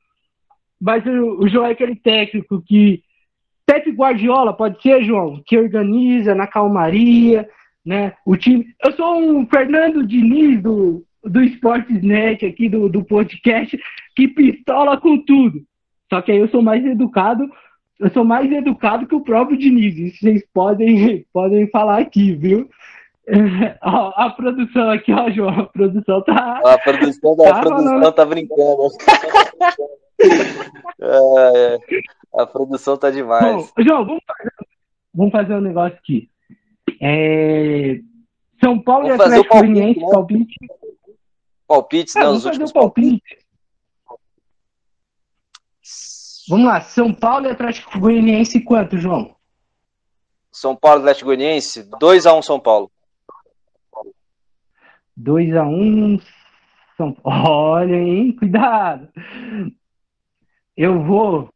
Speaker 1: Mas o, o João é aquele técnico que. Pepe Guardiola, pode ser, João? Que organiza na calmaria, né? O time. Eu sou um Fernando Diniz do, do Sportsnet aqui, do, do podcast, que pistola com tudo. Só que aí eu sou mais educado, eu sou mais educado que o próprio Diniz. Isso vocês podem, podem falar aqui, viu? a, a produção aqui, ó, João, a produção tá.
Speaker 2: A produção, tá, a produção tá brincando. é, a produção tá demais.
Speaker 1: Bom, João, vamos fazer, vamos fazer um negócio aqui. É, São Paulo vamos e Atlético Goianiense, palpite.
Speaker 2: Né? Palpites, ah,
Speaker 1: né? Os últimos palpite. Vamos lá, São Paulo e Atlético Goianiense quanto, João?
Speaker 2: São Paulo e Atlético Goianiense, 2x1 um São Paulo.
Speaker 1: 2x1 um, São Paulo. Olha, hein? Cuidado. Eu vou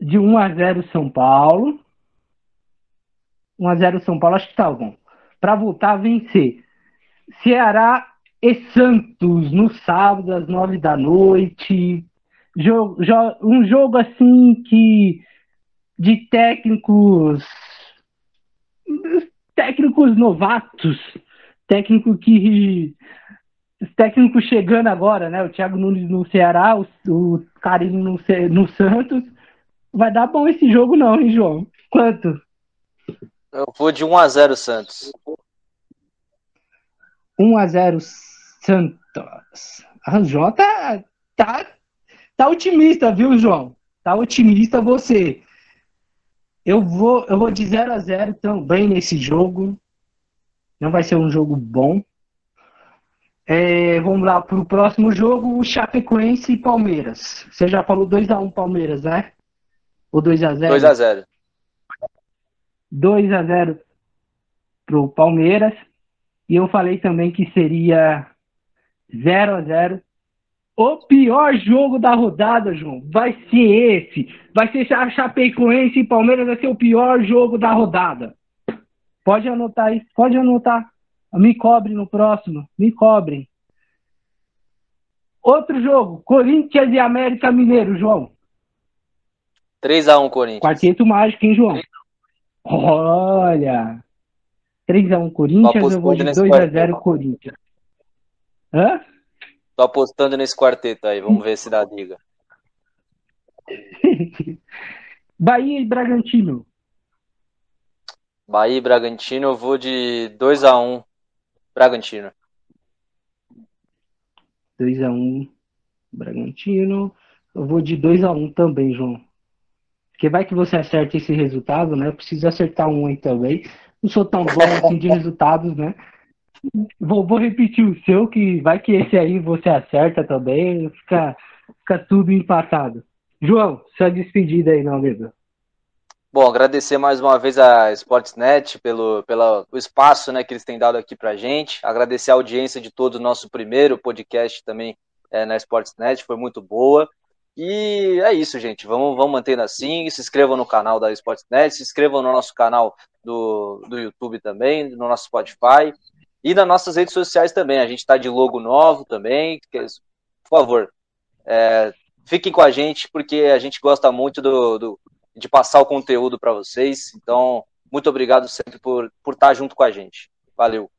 Speaker 1: de 1x0 São Paulo. 1x0 São Paulo, acho que tá bom. Para voltar a vencer. Ceará e Santos no sábado às nove da noite. Jogo, um jogo assim que de técnicos técnicos novatos, técnico que técnico chegando agora, né? O Thiago Nunes no Ceará, o, o Carinho no, no Santos. Vai dar bom esse jogo não, hein, João? Quanto?
Speaker 2: Eu vou de 1 a 0 Santos.
Speaker 1: 1 a 0 Santos. A João tá, tá, otimista, viu, João? Tá otimista você. Eu vou, eu vou de 0 a 0 também nesse jogo. Não vai ser um jogo bom. É, vamos lá para o próximo jogo, o Chapecoense e Palmeiras. Você já falou 2x1 Palmeiras, né? Ou 2x0?
Speaker 2: 2x0.
Speaker 1: 2x0 para o Palmeiras. E eu falei também que seria 0 a 0 O pior jogo da rodada, João, vai ser esse. Vai ser a Chapecoense e Palmeiras, vai ser o pior jogo da rodada. Pode anotar aí, pode anotar. Me cobre no próximo, me cobrem. Outro jogo, Corinthians e América Mineiro, João.
Speaker 2: 3x1 Corinthians.
Speaker 1: Quarteto mágico, hein, João? Olha, 3x1 Corinthians, eu vou de 2x0 Corinthians. Hã?
Speaker 2: Tô apostando nesse quarteto aí, vamos ver se dá liga.
Speaker 1: Bahia e Bragantino.
Speaker 2: Bahia e Bragantino, eu vou de 2x1 Bragantino.
Speaker 1: 2x1 Bragantino. Eu vou de 2x1 também, João. Porque vai que você acerta esse resultado, né? Eu preciso acertar um aí também não sou tão bom assim de resultados, né? Vou, vou, repetir o seu, que vai que esse aí você acerta também, fica, fica tudo empatado. João, sua despedida aí, meu amigo.
Speaker 2: Bom, agradecer mais uma vez a Sportsnet pelo, pelo espaço né, que eles têm dado aqui pra gente. Agradecer a audiência de todo o nosso primeiro podcast também é, na Sportsnet, foi muito boa. E é isso, gente. Vamos, vamos mantendo assim. Se inscrevam no canal da Sportsnet, se inscrevam no nosso canal do, do YouTube também, no nosso Spotify e nas nossas redes sociais também. A gente está de logo novo também. Por favor, é, fiquem com a gente, porque a gente gosta muito do, do de passar o conteúdo para vocês. Então, muito obrigado sempre por, por estar junto com a gente. Valeu.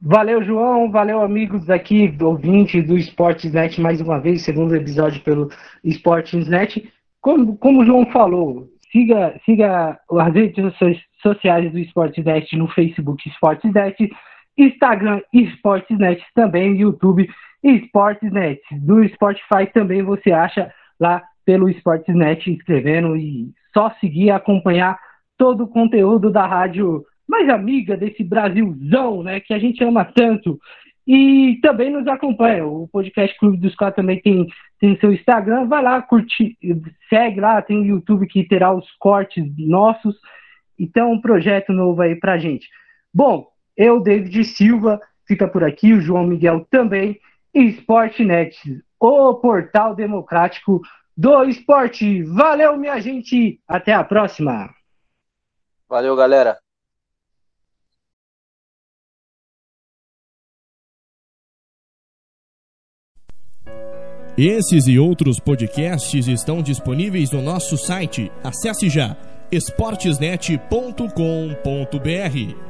Speaker 1: Valeu, João. Valeu, amigos aqui, ouvintes do Sportsnet, mais uma vez, segundo episódio pelo Sportsnet. como, como o João falou, siga, siga as redes sociais do Sportsnet no Facebook Sportsnet, Instagram Sportsnet também, YouTube Sportsnet. Do Spotify também você acha lá pelo Sportsnet escrevendo e só seguir acompanhar todo o conteúdo da rádio mais amiga desse Brasilzão, né, que a gente ama tanto. E também nos acompanha. O podcast Clube dos Quatro também tem, tem seu Instagram. Vai lá, curte, segue lá, tem o YouTube que terá os cortes nossos. Então, um projeto novo aí pra gente. Bom, eu, David Silva, fica por aqui, o João Miguel também. E Sportnet, o portal democrático do esporte. Valeu, minha gente. Até a próxima.
Speaker 2: Valeu, galera.
Speaker 3: Esses e outros podcasts estão disponíveis no nosso site. Acesse já esportesnet.com.br.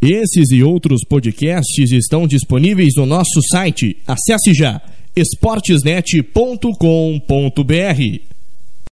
Speaker 3: Esses e outros podcasts estão disponíveis no nosso site. Acesse já esportesnet.com.br.